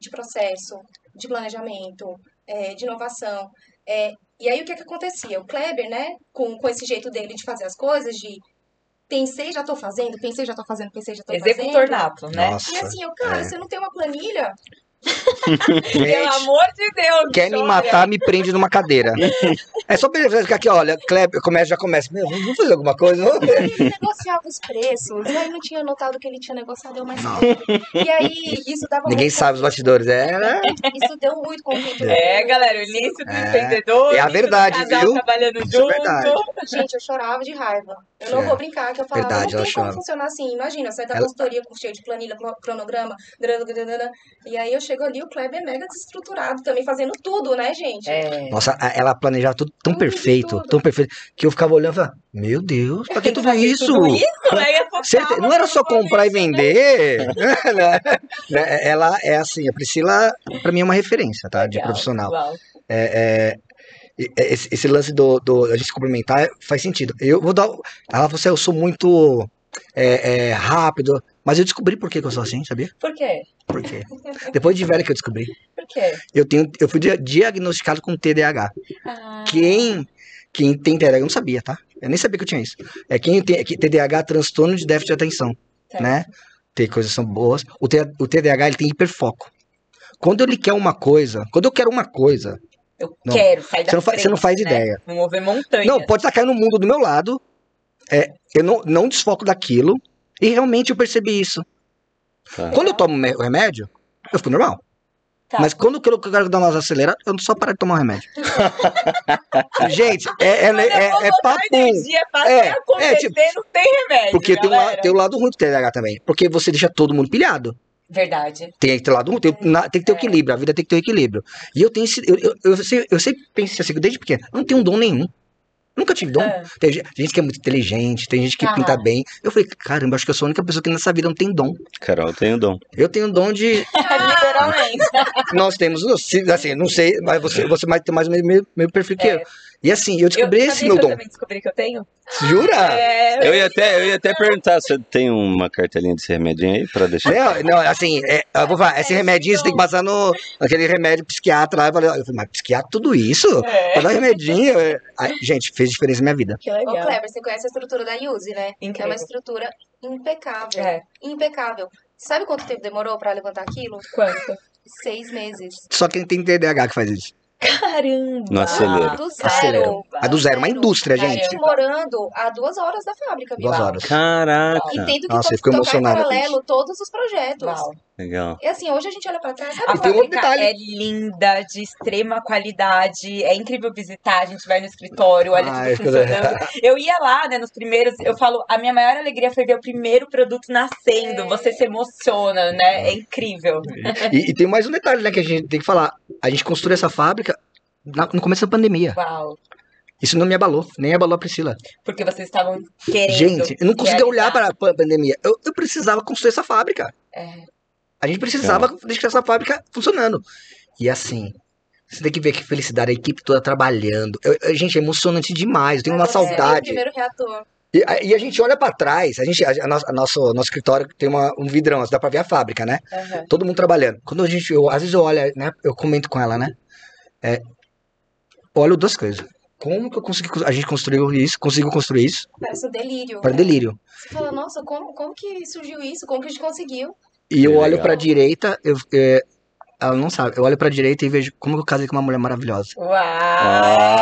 de processo, de planejamento, é, de inovação. É, e aí o que, é que acontecia? O Kleber, né, com, com esse jeito dele de fazer as coisas, de pensei, já tô fazendo, pensei, já tô fazendo, pensei, já tô Executor fazendo. nato, né? Nossa, e assim, eu, cara, é. você não tem uma planilha? Pelo amor de Deus. Quer me matar, me prende numa cadeira. É só pra ficar aqui, olha, Kleber, começa, já começa. Meu, vamos fazer alguma coisa? Ele negociava os preços. E aí não tinha notado que ele tinha negociado eu mais caro. E aí isso dava Ninguém sabe os bastidores. É, né? Isso deu muito conflito. É, galera, o início do é, empreendedor. É a verdade, viu? Trabalhando isso é junto. É verdade. Gente, eu chorava de raiva. Eu não é. vou brincar, que eu falava, verdade, não tem como funcionar assim. Imagina, sai da ela... consultoria com cheio de planilha, cronograma, e aí eu chego ali, o Kleber é mega desestruturado também, fazendo tudo, né, gente? É. Nossa, ela planejava tudo tão tudo, perfeito, tudo. tão perfeito, que eu ficava olhando e falava, meu Deus, pra que tudo isso? Tudo isso? Né? Não era só comprar e né? vender. Né? ela é assim, a Priscila, pra mim, é uma referência, tá? De profissional. É, é, esse, esse, lance do, do a gente se cumprimentar faz sentido. Eu vou dar. Ela falou assim, eu sou muito é, é, rápido. Mas eu descobri por que, que eu sou assim, sabia? Por quê? Por quê? Depois de velho que eu descobri. Por quê? Eu, tenho, eu fui diagnosticado com TDAH. Ah. Quem, quem tem TDAH, eu não sabia, tá? Eu nem sabia que eu tinha isso. É quem tem TDAH, transtorno de déficit de atenção, tá. né? Tem coisas são boas. O, o TDAH, ele tem hiperfoco. Quando ele quer uma coisa, quando eu quero uma coisa... Eu não, quero sair da você não, frente, você não faz né? ideia. Vou mover montanha. Não, pode estar caindo no mundo do meu lado, é, eu não, não desfoco daquilo, e realmente eu percebi isso. Tá. Quando eu tomo o remédio, eu fico normal. Tá. Mas quando eu quero dar uma acelerada, eu não só parar de tomar o remédio. Gente, é, é, é, é papo. É, é, tipo, não tem remédio. Porque tem, um, tem o lado ruim do TDAH também. Porque você deixa todo mundo pilhado. Verdade. Tem que ter lado tem, tem que ter é. equilíbrio, a vida tem que ter equilíbrio. E eu tenho esse, eu, eu, eu, eu, eu sempre pensei assim, desde pequeno, eu não tenho um dom nenhum. Nunca tive dom. É. Tem gente que é muito inteligente, tem gente que ah. pinta bem. Eu falei, caramba, acho que eu sou a única pessoa que nessa vida não tem dom. Carol, eu tenho dom. Eu tenho dom de. Literalmente. Nós temos, assim, não sei, mas você, você vai ter mais o meu, meu perfil que é. eu. E assim, eu descobri eu, esse meu dom. Eu também descobri que eu tenho. Jura? É, eu, ia até, eu ia até perguntar, você tem uma cartelinha desse remedinho aí pra deixar? Não, não assim, é, eu vou falar, esse remedinho você tem que passar no aquele remédio psiquiatra lá. Eu falei, eu falei mas psiquiatra tudo isso? É. Pra dar remedinho? Aí, gente, fez diferença na minha vida. Que legal. Ô, Kleber, você conhece a estrutura da Yuzi, né? Incrível. É uma estrutura impecável. É. Impecável. Sabe quanto tempo demorou pra levantar aquilo? Quanto? Seis meses. Só quem tem TDAH que faz isso. Caramba! No acelero. Do zero. A do zero, uma indústria, gente. gente. morando a duas horas da fábrica, Duas horas. Caraca! E tendo que Nossa, to tocar em paralelo todos os projetos. Uau. Legal. E assim, hoje a gente olha pra trás, sabe? A fábrica é linda, de extrema qualidade, é incrível visitar, a gente vai no escritório, olha Ai, tudo funcionando. Eu ia lá, né, nos primeiros, eu falo, a minha maior alegria foi ver o primeiro produto nascendo, é. você se emociona, né, é incrível. E, e, tem mais um detalhe, né, que a gente tem que falar, a gente construiu essa fábrica na, no começo da pandemia. Uau. Isso não me abalou, nem abalou a Priscila. Porque vocês estavam querendo. Gente, eu não conseguia olhar para a pandemia. Eu, eu precisava construir essa fábrica. É. A gente precisava é. deixar essa fábrica funcionando. E assim, você tem que ver que felicidade, a equipe toda trabalhando. Eu, eu, gente, é emocionante demais. Eu tenho uma é, saudade. primeiro reator. E, e, a gente olha para trás, a gente, a, a, a, nosso, nosso escritório tem uma, um vidrão, dá para ver a fábrica, né? Uhum. Todo mundo trabalhando. Quando a gente, eu, às vezes eu olho, né? Eu comento com ela, né? É, olho duas coisas. Como que eu consegui, a gente construiu isso, conseguiu construir isso? Parece um delírio. Para delírio. Você fala, nossa, como, como que surgiu isso? Como que a gente conseguiu? E eu olho pra direita, eu, é, ela não sabe. Eu olho pra direita e vejo como eu casei com uma mulher maravilhosa. Uau! Ah,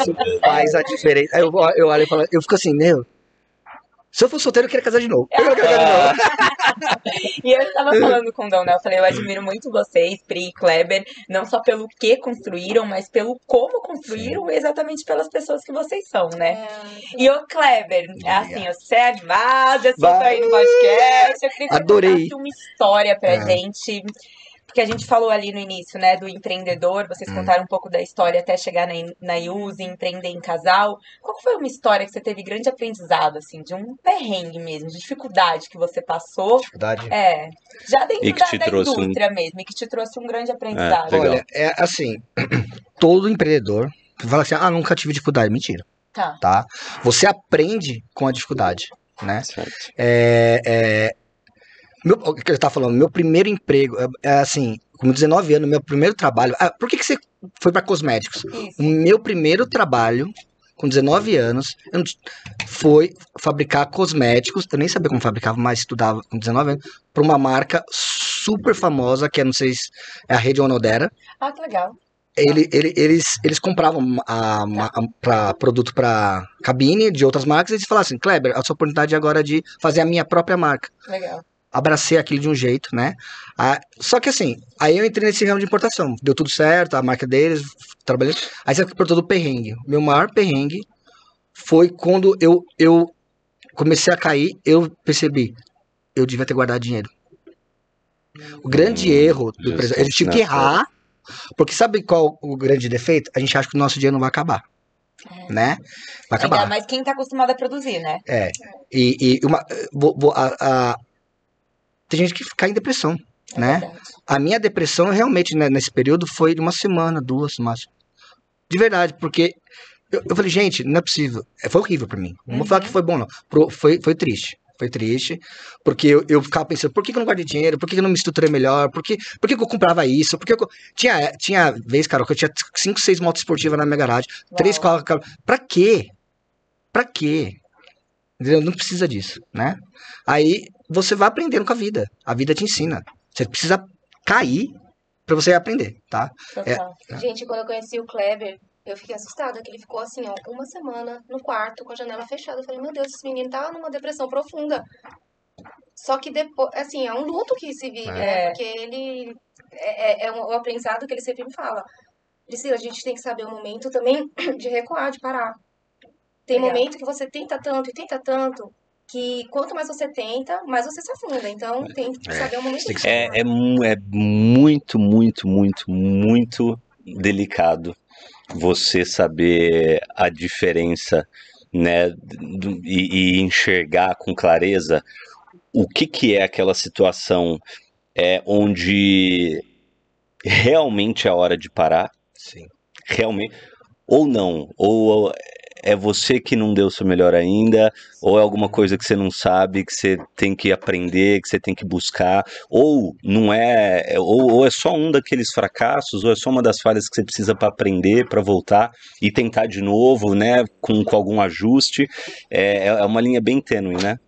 isso faz a diferença. Aí eu, eu olho e falo, eu fico assim, meu, se eu for solteiro, eu queria casar de novo. Eu quero casar de novo. e eu estava falando com o Dom, né? Eu falei, eu admiro muito vocês, Pri e Kleber, não só pelo que construíram, mas pelo como construíram, Sim. exatamente pelas pessoas que vocês são, né? É. E o Kleber, é assim, você é animado, eu sou aí no podcast, eu queria que Adorei. você uma história pra é. gente porque a gente falou ali no início, né, do empreendedor, vocês hum. contaram um pouco da história até chegar na, na IUSE, empreender em casal. Qual foi uma história que você teve grande aprendizado, assim, de um perrengue mesmo, de dificuldade que você passou? Dificuldade? É. Já dentro da, da indústria um... mesmo, e que te trouxe um grande aprendizado. É, Olha, é assim, todo empreendedor fala assim, ah, nunca tive dificuldade. Mentira. Tá. tá? Você aprende com a dificuldade, né? Certo. É, é, meu, o que ele tá falando, meu primeiro emprego, é, é assim, com 19 anos, meu primeiro trabalho. Ah, por que, que você foi para cosméticos? Isso. O meu primeiro trabalho, com 19 anos, foi fabricar cosméticos. Eu nem sabia como fabricava, mas estudava com 19 anos, para uma marca super famosa, que é, não sei se é a rede Onodera. Ah, que legal. Ele, ele, eles, eles compravam a, a, a pra, produto para cabine de outras marcas e eles falavam assim, Kleber, a sua oportunidade agora é de fazer a minha própria marca. Legal. Abracei aquilo de um jeito, né? Ah, só que assim, aí eu entrei nesse ramo de importação. Deu tudo certo, a marca deles, trabalhei. Aí você por todo o perrengue. Meu maior perrengue foi quando eu, eu comecei a cair, eu percebi, eu devia ter guardado dinheiro. O grande hum, erro do empresário, ele tinha que errar, porque sabe qual o grande defeito? A gente acha que o nosso dinheiro não vai acabar. É. Né? Vai acabar. Ainda mais quem tá acostumado a produzir, né? É. E, e uma, vou, vou, a, a, tem gente que cai em depressão, é né? Verdade. A minha depressão realmente né, nesse período foi de uma semana, duas, máximo. De verdade, porque eu, eu falei, gente, não é possível. É, foi horrível para mim. Não uhum. vou falar que foi bom, não. Pro, foi, foi triste. Foi triste, porque eu, eu ficava pensando, por que, que eu não guardei dinheiro? Por que, que eu não me estruturei melhor? Por que, por que, que eu comprava isso? Por que eu... Tinha, tinha vez, cara, que eu tinha 5, 6 motos esportivas na minha garagem, 3 carros. Pra quê? Pra quê? Entendeu? Não precisa disso, né? Aí você vai aprendendo com a vida. A vida te ensina. Você precisa cair para você aprender, tá? É, Gente, quando eu conheci o Kleber, eu fiquei assustada, que ele ficou assim, ó, uma semana no quarto com a janela fechada. Eu falei, meu Deus, esse menino tá numa depressão profunda. Só que depois, assim, é um luto que se vive, né? é. né? Porque ele é, é, é um, aprendizado que ele sempre me fala. Priscila, a gente tem que saber o momento também de recuar, de parar. Tem momento que você tenta tanto e tenta tanto que quanto mais você tenta, mais você se afunda. Então tem que saber o momento. É, é, é muito, muito, muito, muito delicado você saber a diferença, né, e, e enxergar com clareza o que, que é aquela situação é, onde realmente é a hora de parar, Sim. realmente, ou não, ou é você que não deu o seu melhor ainda, ou é alguma coisa que você não sabe, que você tem que aprender, que você tem que buscar, ou não é, ou, ou é só um daqueles fracassos, ou é só uma das falhas que você precisa para aprender, para voltar e tentar de novo, né, com, com algum ajuste. É, é uma linha bem tênue, né?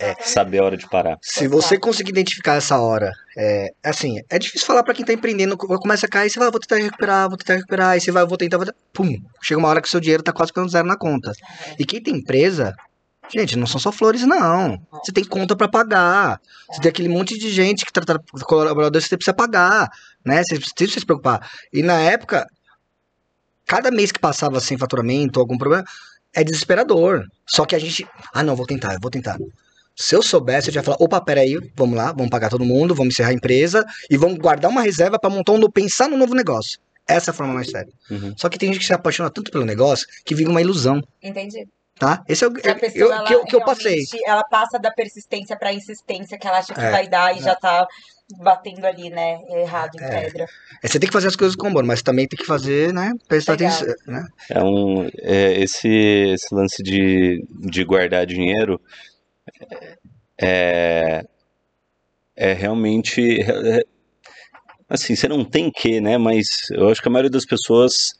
É, saber a hora de parar. Se você conseguir identificar essa hora, é assim, é difícil falar para quem tá empreendendo, começa a cair, você vai, vou tentar recuperar, vou tentar recuperar, aí você vai, vou tentar, vou tentar, pum, chega uma hora que o seu dinheiro tá quase ficando zero na conta. E quem tem empresa, gente, não são só flores não. Você tem conta para pagar. Você tem aquele monte de gente que trata colaboradores que você precisa pagar, né? Você precisa se preocupar. E na época, cada mês que passava sem faturamento, algum problema, é desesperador. Só que a gente, ah, não, vou tentar, eu vou tentar. Se eu soubesse, eu já ia falar, opa, peraí, vamos lá, vamos pagar todo mundo, vamos encerrar a empresa e vamos guardar uma reserva para montar um, pensar no novo negócio. Essa é a forma mais séria. Uhum. Só que tem gente que se apaixona tanto pelo negócio que vira uma ilusão. Entendi. Tá? Esse é o que, eu, que, eu, que eu passei. Ela passa da persistência pra insistência que ela acha que é, vai dar e é. já tá batendo ali, né? Errado em é. pedra. É, você tem que fazer as coisas com amor, mas também tem que fazer, né? Prestar atenção. Né? É um, é, esse, esse lance de, de guardar dinheiro é, é realmente. É, assim, você não tem que, né? Mas eu acho que a maioria das pessoas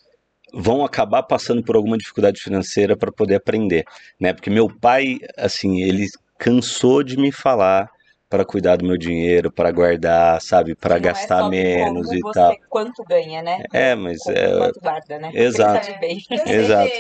vão acabar passando por alguma dificuldade financeira para poder aprender, né? Porque meu pai, assim, ele cansou de me falar para cuidar do meu dinheiro, para guardar, sabe, para é gastar é menos e tal. Quanto ganha, né? É, mas é. Quanto guarda, né? Exato. Exato.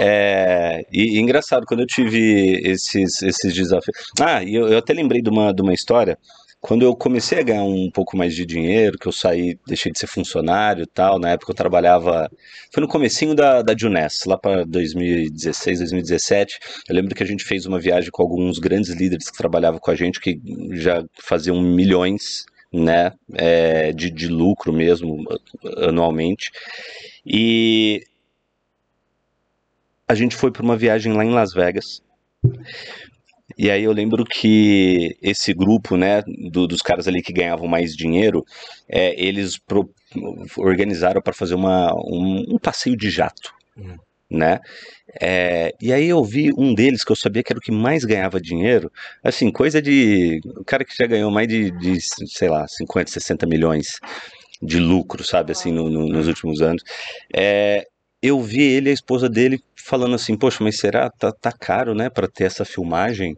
É, e, e, engraçado quando eu tive esses esses desafios. Ah, e eu, eu até lembrei de uma de uma história quando eu comecei a ganhar um pouco mais de dinheiro, que eu saí, deixei de ser funcionário e tal, na época eu trabalhava, foi no comecinho da, da Juness, lá para 2016, 2017, eu lembro que a gente fez uma viagem com alguns grandes líderes que trabalhavam com a gente, que já faziam milhões, né, é, de, de lucro mesmo, anualmente, e a gente foi para uma viagem lá em Las Vegas, e aí eu lembro que esse grupo, né, do, dos caras ali que ganhavam mais dinheiro, é, eles pro, organizaram para fazer uma, um, um, passeio de jato, uhum. né? É, e aí eu vi um deles que eu sabia que era o que mais ganhava dinheiro, assim, coisa de. O cara que já ganhou mais de, de sei lá, 50, 60 milhões de lucro, sabe, assim, no, no, nos últimos anos. É, eu vi ele e a esposa dele falando assim, poxa, mas será tá, tá caro, né, para ter essa filmagem?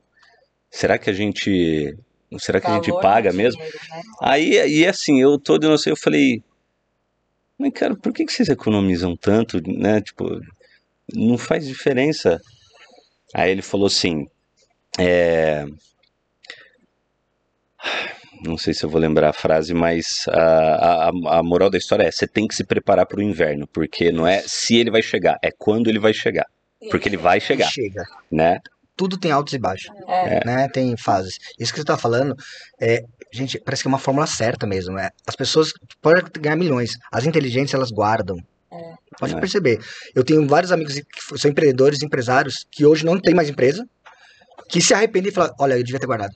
Será que a gente será que a gente paga mesmo? Né? Aí, e assim, eu todo inocente, eu falei, mas cara, por que, que vocês economizam tanto, né? Tipo, não faz diferença. Aí ele falou assim, é... Não sei se eu vou lembrar a frase, mas a, a, a moral da história é: você tem que se preparar para o inverno, porque não é se ele vai chegar, é quando ele vai chegar. Porque ele vai chegar. Chega. Né? Tudo tem altos e baixos, é. né? Tem fases. Isso que você tá falando, é, gente, parece que é uma fórmula certa mesmo. É, as pessoas podem ganhar milhões, as inteligentes elas guardam. É. Pode é. perceber. Eu tenho vários amigos que são empreendedores, empresários, que hoje não tem mais empresa, que se arrependem e falam, olha, eu devia ter guardado.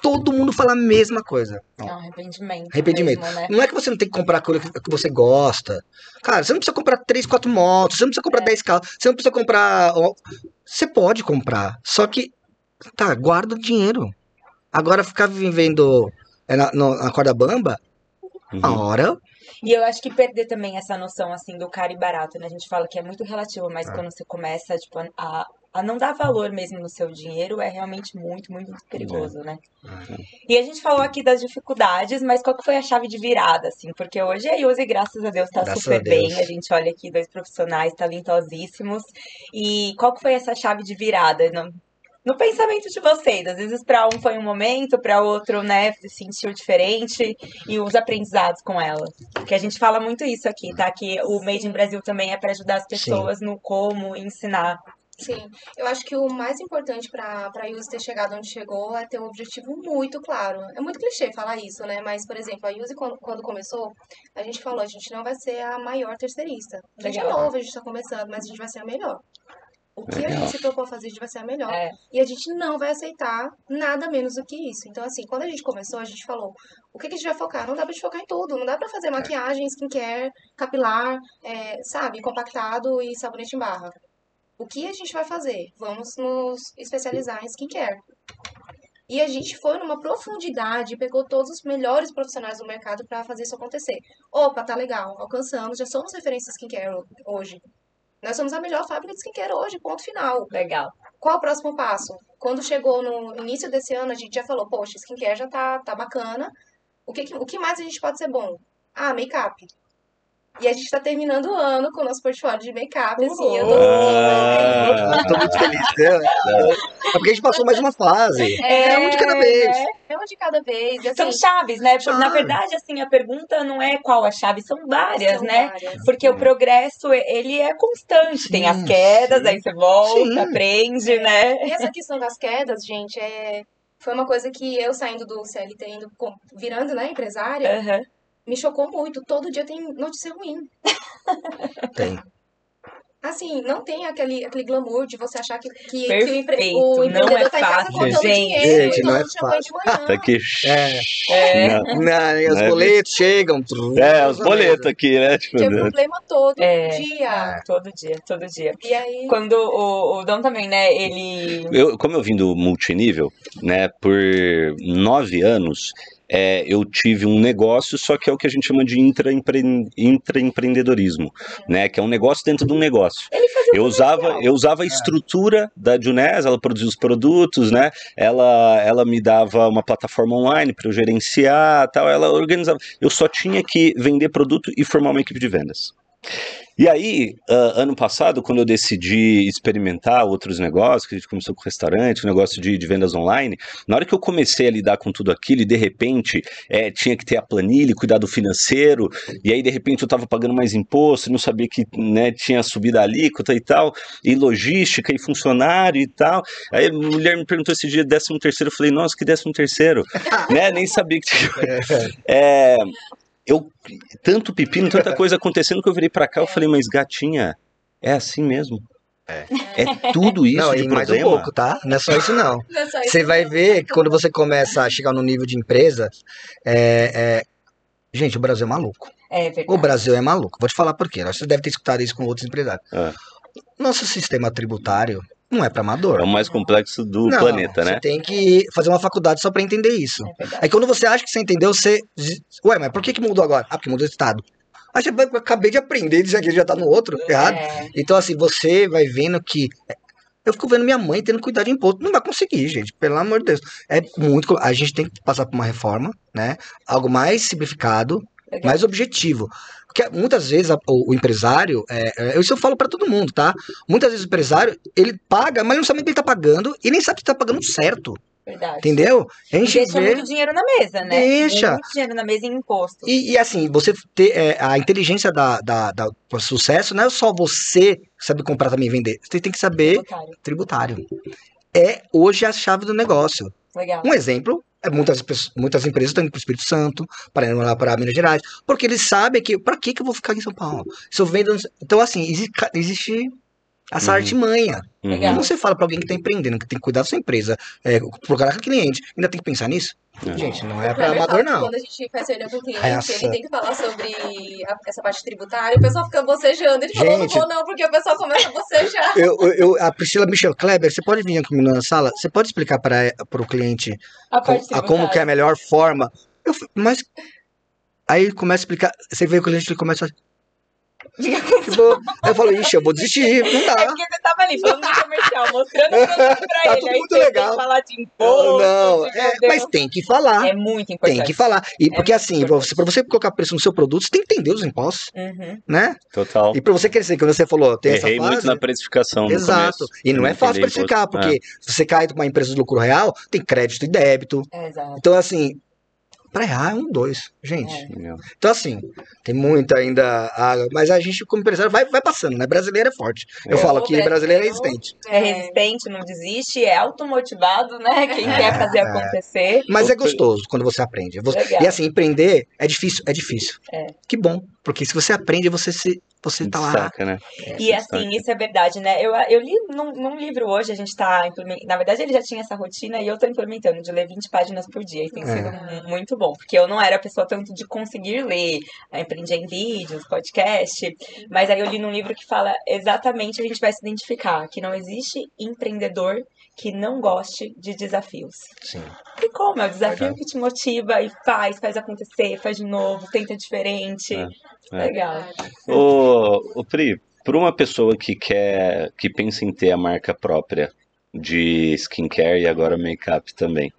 Todo mundo fala a mesma coisa. É um arrependimento. Arrependimento. Mesmo, né? Não é que você não tem que comprar coisa que você gosta. Cara, você não precisa comprar 3, 4 motos, você não precisa comprar é. 10 carros, você não precisa comprar você pode comprar, só que, tá, guarda o dinheiro. Agora ficar vivendo é, na, na corda bamba, uhum. a hora e eu acho que perder também essa noção, assim, do caro e barato, né? A gente fala que é muito relativo, mas é. quando você começa, tipo, a, a não dar valor mesmo no seu dinheiro, é realmente muito, muito, muito perigoso, é. né? É. E a gente falou aqui das dificuldades, mas qual que foi a chave de virada, assim? Porque hoje a Yuse, graças a Deus, tá graças super a bem. A gente olha aqui dois profissionais talentosíssimos. E qual que foi essa chave de virada? Não, no pensamento de vocês. Às vezes, para um foi um momento, para outro, né, se sentiu diferente e os aprendizados com ela. Que a gente fala muito isso aqui, tá? Que o Made in Brasil também é para ajudar as pessoas Sim. no como ensinar. Sim, eu acho que o mais importante para a Yuzi ter chegado onde chegou é ter um objetivo muito claro. É muito clichê falar isso, né? Mas, por exemplo, a Yuzi, quando, quando começou, a gente falou: a gente não vai ser a maior terceirista. A gente é Legal. é novo, a gente está começando, mas a gente vai ser a melhor. O que Legal. a gente se propôs a fazer, a gente vai ser a melhor. É. E a gente não vai aceitar nada menos do que isso. Então, assim, quando a gente começou, a gente falou, o que, que a gente vai focar? Não dá pra gente focar em tudo. Não dá pra fazer maquiagem, skincare, capilar, é, sabe, compactado e sabonete em barra. O que a gente vai fazer? Vamos nos especializar em skincare. E a gente foi numa profundidade, pegou todos os melhores profissionais do mercado para fazer isso acontecer. Opa, tá legal, alcançamos, já somos referências skincare hoje. Nós somos a melhor fábrica de skincare hoje, ponto final. Legal. Qual o próximo passo? Quando chegou no início desse ano, a gente já falou, poxa, skincare já tá, tá bacana. O que, o que mais a gente pode ser bom? Ah, make-up. E a gente tá terminando o ano com o nosso portfólio de make-up, assim, eu tô... Ah, tô muito feliz, né? É porque a gente passou mais uma fase. É, é um de cada vez. É, é um de cada vez. Assim, são chaves, né? Chave. Na verdade, assim, a pergunta não é qual a chave, são várias, são né? Várias. Porque sim. o progresso, ele é constante. Sim, Tem as quedas, sim. aí você volta, aprende, é. né? E essa questão das quedas, gente, é... Foi uma coisa que eu saindo do CLT, indo, virando, né, empresária, uhum me chocou muito. Todo dia tem notícia ruim. Tem. Assim, não tem aquele, aquele glamour de você achar que, que, que o, empre, o empreendedor não é tá em casa contando gente, dinheiro, gente, não é fácil. Tá que... É. é. Não, não, os boletos chegam. É, os boletos aqui, né? Tipo, Tem problema todo é, dia. É, todo dia, todo dia. E aí... Quando o, o Dom também, né, ele... Eu, como eu vim do multinível, né, por nove anos, é, eu tive um negócio, só que é o que a gente chama de intraempreendedorismo, né? Que é um negócio dentro de um negócio. Eu usava, eu usava a estrutura da Junés, ela produzia os produtos, né? Ela, ela me dava uma plataforma online para eu gerenciar, tal. Ela organizava. Eu só tinha que vender produto e formar uma equipe de vendas. E aí, uh, ano passado, quando eu decidi experimentar outros negócios, que a gente começou com restaurante, um negócio de, de, vendas online, na hora que eu comecei a lidar com tudo aquilo e de repente é, tinha que ter a planilha, cuidar do financeiro, e aí de repente eu estava pagando mais imposto, não sabia que né, tinha subido a alíquota e tal, e logística e funcionário e tal. Aí a mulher me perguntou esse dia, décimo terceiro, eu falei, nossa, que décimo terceiro? né? Nem sabia que tinha. É, eu tanto pepino, tanta coisa acontecendo que eu virei para cá, eu falei, mas gatinha, é assim mesmo. É. é tudo isso não, de e mais um pouco, tá? Não é só isso não. não é só isso você vai ver que quando você começa a chegar no nível de empresa, é, é... gente, o Brasil é maluco. É verdade. O Brasil é maluco. Vou te falar por quê. Você deve ter escutado isso com outros empresários. É. Nosso sistema tributário não é para amador. É o mais complexo do não, planeta, né? Você tem que fazer uma faculdade só para entender isso. É Aí quando você acha que você entendeu, você. Ué, mas por que, que mudou agora? Ah, porque mudou o estado. Aí você vai, acabei de aprender, dizer que já tá no outro, é. errado. Então, assim, você vai vendo que. Eu fico vendo minha mãe tendo que cuidar de imposto. Não vai conseguir, gente. Pelo amor de Deus. É muito. A gente tem que passar por uma reforma, né? Algo mais simplificado, mais objetivo. Porque muitas vezes a, o, o, empresário, é, é, isso eu falo para todo mundo, tá? Muitas vezes o empresário, ele paga, mas não sabe que ele tá pagando e nem sabe que tá pagando certo. Verdade. Entendeu? A gente e deixa vê... muito dinheiro na mesa, né? Deixa. Muito dinheiro na mesa em imposto. E, e assim, você ter é, a inteligência da, da, da sucesso não é só você saber comprar também e vender. Você tem que saber tributário. tributário. É hoje a chave do negócio. Legal. Um exemplo muitas, muitas empresas estão indo para o Espírito Santo, para ir lá para Minas Gerais, porque eles sabem que para que, que eu vou ficar em São Paulo? Se eu vendo. Então, assim, existe, existe essa uhum. artimanha. Legal. Como você fala para alguém que está empreendendo, que tem que cuidar da sua empresa, é, procurar com cliente, ainda tem que pensar nisso? É. Gente, não é para amador, não. Quando a gente faz reunião com o cliente, essa... ele tem que falar sobre a, essa parte tributária, o pessoal fica bocejando. Ele gente, falou, não vou não, porque o pessoal começa a bocejar. Eu, eu, a Priscila Michel Kleber, você pode vir aqui na sala? Você pode explicar para o cliente a, com, a como que é a melhor forma? Eu, mas aí ele começa a explicar, você vê o cliente, ele começa a Tipo, eu falo, ixi, eu vou desistir, não dá. É porque você tava ali falando no comercial, mostrando o produto pra tá ele. Tudo muito legal. falar de imposto. Não, é, mas tem que falar. É muito importante. Tem que falar. E é porque assim, você, pra você colocar preço no seu produto, você tem que entender os impostos. Uhum. Né? Total. E pra você crescer, que você falou, tem Errei essa fase. muito na precificação. Exato. E não é fácil precificar, porque é. se você cai de uma empresa de lucro real, tem crédito e débito. Exato. Então, assim, para errar é um, dois, gente. É. Então, assim, tem muita ainda água, mas a gente, como empresário, vai, vai passando, né? Brasileiro é forte. Eu é. falo que brasileiro é resistente. É resistente, não desiste, é automotivado, né? Quem é, quer fazer acontecer. Mas é gostoso quando você aprende. E assim, empreender é difícil, é difícil. É. Que bom, porque se você aprende, você se você tá lá. né? E assim, isso é verdade, né? Eu, eu li num, num livro hoje, a gente tá implementando. Na verdade, ele já tinha essa rotina e eu tô implementando de ler 20 páginas por dia. E tem é. sido muito bom. Porque eu não era a pessoa tanto de conseguir ler. Eu aprendi em vídeos, podcast. Mas aí eu li num livro que fala exatamente, a gente vai se identificar, que não existe empreendedor que não goste de desafios. Sim. E como? É o desafio que te motiva e faz, faz acontecer, faz de novo, tenta diferente. É. É. Legal. O, o Pri, para uma pessoa que quer, que pensa em ter a marca própria de skincare e agora make-up também,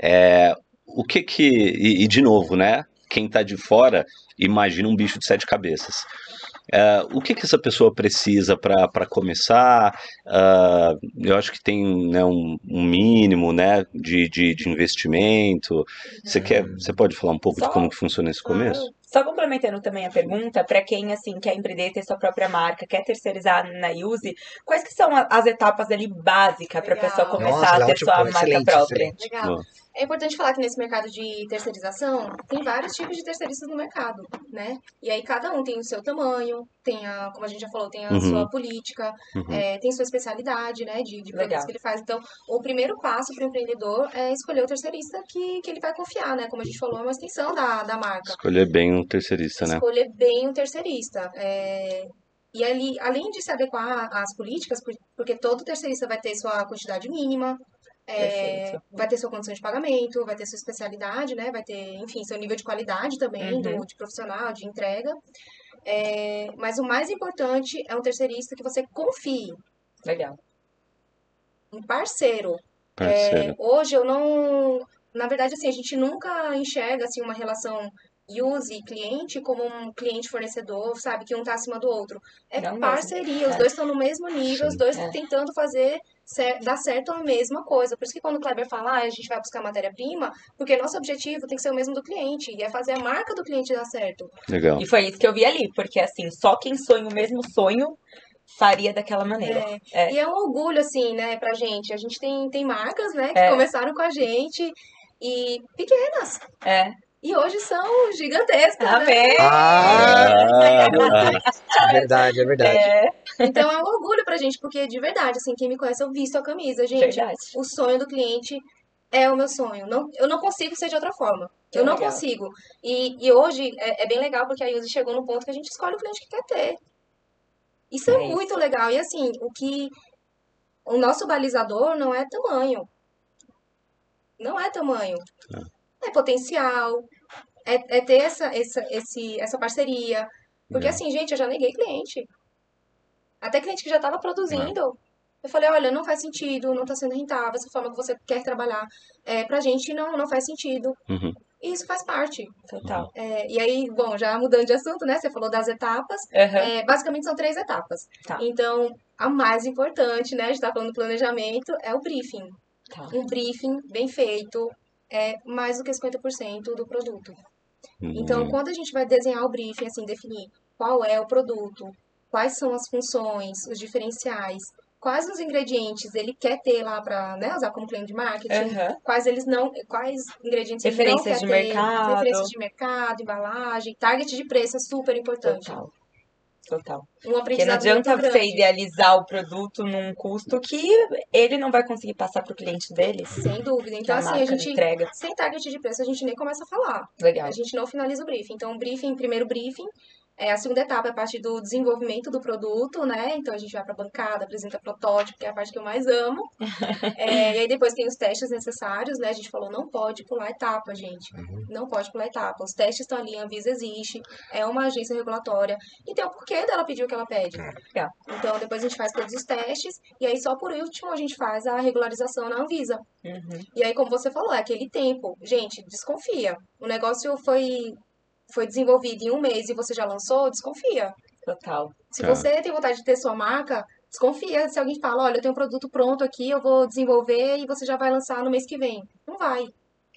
é, o que que, e, e de novo, né, quem está de fora imagina um bicho de sete cabeças. Uh, o que, que essa pessoa precisa para começar? Uh, eu acho que tem né, um, um, mínimo né, de, de, de investimento. Você, quer, você pode falar um pouco Só, de como que funciona esse começo? Só complementando também a pergunta, para quem assim quer empreender, ter sua própria marca, quer terceirizar na Use, quais que são as etapas ali básicas para a pessoa começar Nossa, a ter sua marca própria? Legal. É importante falar que nesse mercado de terceirização tem vários tipos de terceiristas no mercado, né? E aí cada um tem o seu tamanho, tem a, como a gente já falou, tem a uhum. sua política, uhum. é, tem sua especialidade, né, de, de produtos que ele faz. Então, o primeiro passo para o empreendedor é escolher o terceirista que, que ele vai confiar, né? Como a gente falou, é uma extensão da, da marca. Escolher bem um terceirista, né? Escolher bem um terceirista. É, e ali, além de se adequar às políticas, porque todo terceirista vai ter sua quantidade mínima, é, vai ter sua condição de pagamento, vai ter sua especialidade, né? Vai ter, enfim, seu nível de qualidade também, uhum. do, de profissional, de entrega. É, mas o mais importante é um terceirista que você confie. Legal. Um parceiro. parceiro. É, hoje eu não. Na verdade, assim, a gente nunca enxerga assim, uma relação use cliente como um cliente fornecedor, sabe? Que um tá acima do outro. É Não parceria, mesmo. os dois estão no mesmo nível, Sim, os dois é. tentando fazer dar certo a mesma coisa. Por isso que quando o Kleber fala, ah, a gente vai buscar matéria-prima, porque nosso objetivo tem que ser o mesmo do cliente, e é fazer a marca do cliente dar certo. Legal. E foi isso que eu vi ali, porque assim, só quem sonha o mesmo sonho faria daquela maneira. É. É. E é um orgulho, assim, né, pra gente. A gente tem, tem marcas, né, que é. começaram com a gente e pequenas. É. E hoje são gigantescas. Amém! Né? Ah, é verdade, é verdade. É. Então é um orgulho pra gente, porque de verdade, assim, quem me conhece, eu visto a camisa, gente. Verdade. O sonho do cliente é o meu sonho. Não, eu não consigo ser de outra forma. Que eu não legal. consigo. E, e hoje é, é, bem legal porque a Yuzi chegou no ponto que a gente escolhe o cliente que quer ter. Isso é, é muito legal. E assim, o que. O nosso balizador não é tamanho. Não é tamanho. É é potencial, é, é ter essa, essa, esse, essa parceria. Porque é. assim, gente, eu já neguei cliente. Até cliente que já estava produzindo. Eu falei, olha, não faz sentido, não está sendo rentável, essa forma que você quer trabalhar é, pra gente não, não faz sentido. Uhum. E isso faz parte. Total. É, e aí, bom, já mudando de assunto, né? Você falou das etapas. Uhum. É, basicamente são três etapas. Tá. Então, a mais importante, né? A gente tá falando do planejamento, é o briefing. Tá. Um briefing bem feito é mais do que 50% do produto. Então, Uhum. quando a gente vai desenhar o briefing, assim, definir qual é o produto, quais são as funções, os diferenciais, quais os ingredientes ele quer ter lá para né, usar como cliente de marketing, Uhum. quais eles não, quais ingredientes ele Referências não quer de ter, mercado. referências de mercado, embalagem, target de preço é super importante. Total. Total. Um Porque não adianta você grande. idealizar o produto num custo que ele não vai conseguir passar pro cliente dele. Sem dúvida. Então, a assim, a marca gente, entrega. sem target de preço, a gente nem começa a falar. Legal. A gente não finaliza o briefing. Então, o briefing, primeiro briefing, é a segunda etapa é a parte do desenvolvimento do produto, né? Então, a gente vai para a bancada, apresenta protótipo, que é a parte que eu mais amo. É, e aí, depois tem os testes necessários, né? A gente falou, não pode pular etapa, gente. Não pode pular etapa. Os testes estão ali, a Anvisa existe, é uma agência regulatória. E tem o porquê dela pedir o que ela pede. Legal. Então, depois a gente faz todos os testes. E aí, só por último, a gente faz a regularização na Anvisa. Uhum. E aí, como você falou, é aquele tempo. Gente, desconfia. O negócio foi, foi desenvolvido em um mês e você já lançou, desconfia. Total. Se Tá. você tem vontade de ter sua marca, desconfia. Se alguém fala, olha, eu tenho um produto pronto aqui, eu vou desenvolver e você já vai lançar no mês que vem. Não vai.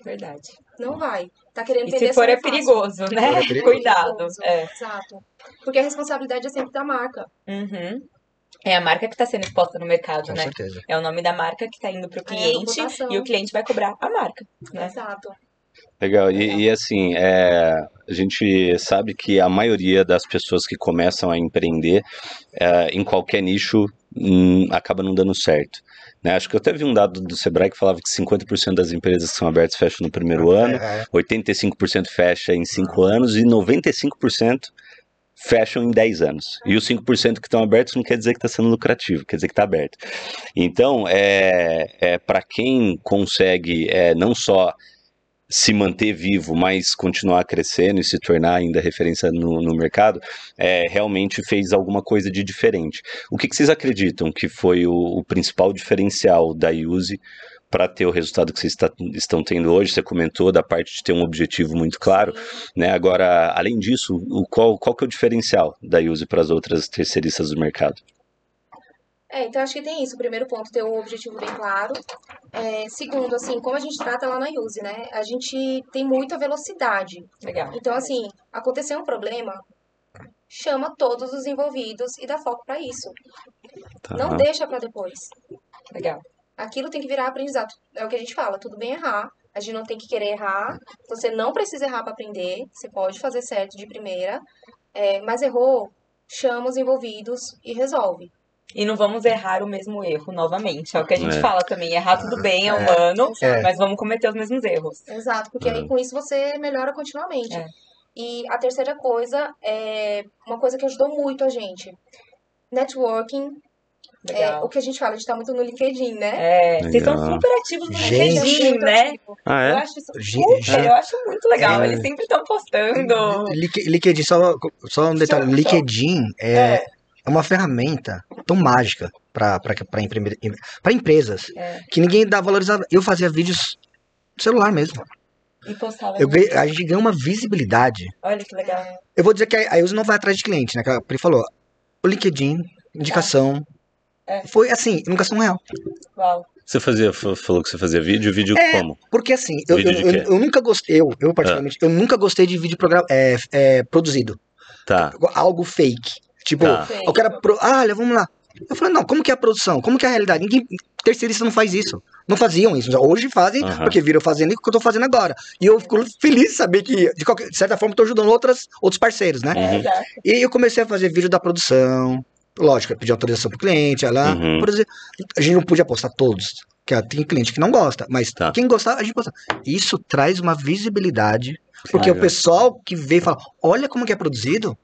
Verdade. Não vai. Tá querendo E vender se for é perigoso, né? for é perigoso. Cuidado. É. Exato. Porque a responsabilidade é sempre da marca. Uhum. É a marca que está sendo exposta no mercado, Com né? certeza. É o nome da marca que está indo pro É, a cliente reputação. e o cliente vai cobrar a marca, né? Exato. Legal, e, e assim, é, a gente sabe que a maioria das pessoas que começam a empreender é, em qualquer nicho hum, acaba não dando certo. Né? Acho que eu até vi um dado do Sebrae que falava que 50% das empresas que são abertas fecham no primeiro ano, É, é. 85% fecha em 5 anos e 95% fecham em 10 anos. E os 5% que estão abertos não quer dizer que está sendo lucrativo, quer dizer que está aberto. Então, é, é para quem consegue é, não só se manter vivo, mas continuar crescendo e se tornar ainda referência no, no mercado, é, realmente fez alguma coisa de diferente. O que, que vocês acreditam que foi o, o principal diferencial da Use para ter o resultado que vocês está- estão tendo hoje? Você comentou da parte de ter um objetivo muito claro, né? Agora, além disso, o, qual, qual que é o diferencial da Use para as outras terceiristas do mercado? É, então acho que tem isso. O primeiro ponto, ter um objetivo bem claro. É, segundo, assim, como a gente trata lá na Use, né? A gente tem muita velocidade. Legal. Então, assim, aconteceu um problema, chama todos os envolvidos e dá foco pra isso. Tá. Não deixa pra depois. Legal. Aquilo tem que virar aprendizado. É o que a gente fala, tudo bem errar. A gente não tem que querer errar. Você não precisa errar pra aprender. Você pode fazer certo de primeira. É, mas errou, chama os envolvidos e resolve. E não vamos errar o mesmo erro novamente. É o que a gente É. fala também. Errar tudo bem, é humano, É. mas vamos cometer os mesmos erros. Exato, porque aí Uhum. com isso você melhora continuamente. É. E a terceira coisa é uma coisa que ajudou muito a gente. Networking, é, o que a gente fala, a gente tá muito no LinkedIn, né? É, vocês estão super ativos no Gente. LinkedIn, né? ativo. Ah, Eu é? acho isso super, eu acho muito legal. É. Eles sempre estão postando. Link- LinkedIn, só, só um detalhe. LinkedIn é, É. é uma ferramenta tão mágica para empresas É. que ninguém dá valorizado. Eu fazia vídeos no celular mesmo. E postava. Eu ganhei- a gente ganha uma visibilidade. Olha que legal. Eu vou dizer que a Ilse não vai atrás de cliente, né? Que a Pri falou. O LinkedIn, indicação. É. Foi assim, indicação real. Uau. Você fazia, falou que você fazia vídeo, vídeo É. como? Porque assim, eu, eu, eu? Ah. eu nunca gostei, eu, eu particularmente, eu nunca gostei de vídeo é, é, produzido. Tá, Algo fake. Tipo, Tá. O cara. Pro... Ah, olha, vamos lá. Eu falei, não, como que é a produção? Como que é a realidade? Ninguém. Terceirista não faz isso. Não faziam isso. Hoje fazem, Aham. porque viram fazendo o que eu tô fazendo agora. E eu fico feliz de saber que, de, qualquer, de certa forma, eu tô ajudando outras, outros parceiros, né? É, Uhum. E eu comecei a fazer vídeo da produção. Lógico, eu pedi autorização pro cliente, ela Uhum. produzir. A gente não podia postar todos. Que tem cliente que não gosta, mas Tá. quem gostar, a gente posta. Isso traz uma visibilidade. Porque o Legal. pessoal que vê fala: olha como que é produzido.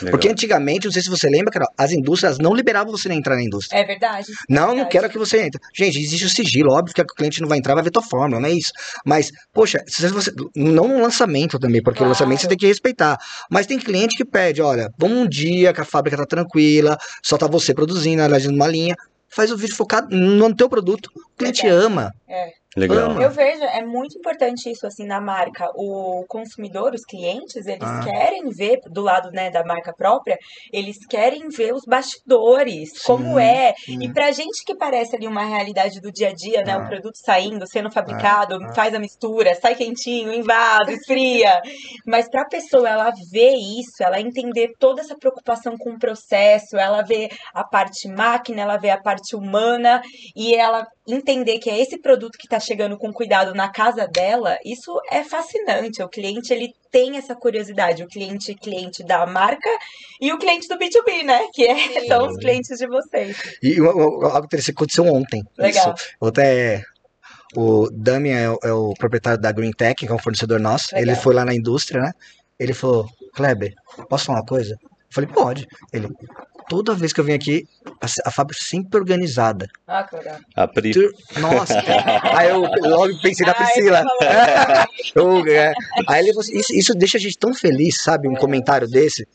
Legal. Porque antigamente, não sei se você lembra, Carol, as indústrias não liberavam você entrar na indústria. É verdade. Não, não verdade. quero que você entre. Gente, existe o sigilo, óbvio que o cliente não vai entrar, vai ver tua fórmula, não é isso. Mas, poxa, se você. Não no lançamento também, porque Claro. o lançamento você tem que respeitar. Mas tem cliente que pede, olha, vamos um dia que a fábrica tá tranquila, só tá você produzindo, analisando uma linha. faz o vídeo focado no teu produto. O cliente ama. É. Legal. Eu vejo, é muito importante isso assim na marca. O consumidor, os clientes, eles Ah. querem ver do lado né, da marca própria, eles querem ver os bastidores, como Sim, é. sim. E pra gente que parece ali uma realidade do dia a dia, né? Ah. O produto saindo, sendo fabricado, ah. faz a mistura, sai quentinho, invade, esfria. Mas pra pessoa ela ver isso, ela entender toda essa preocupação com o processo, ela vê a parte máquina, ela vê a parte humana e ela entender que é esse produto que está chegando com cuidado na casa dela, isso é fascinante. O cliente ele tem essa curiosidade, o cliente cliente da marca e o cliente do B2B, né? Que é, são os clientes de vocês. E algo interessante aconteceu ontem. Legal. Isso. Até o Damian é, o- é o proprietário da Green Tech, que é um fornecedor nosso. Legal. Ele foi lá na indústria, né? Ele falou, Kleber, posso falar uma coisa? Eu falei, pode. Ele, toda vez que eu venho aqui, a, a fábrica é sempre organizada. Ah, que legal. A Pri. Tu- Nossa, aí eu logo pensei na Ai, Priscila. Eu, é. Aí ele falou assim, isso, isso deixa a gente tão feliz, sabe? Um comentário desse.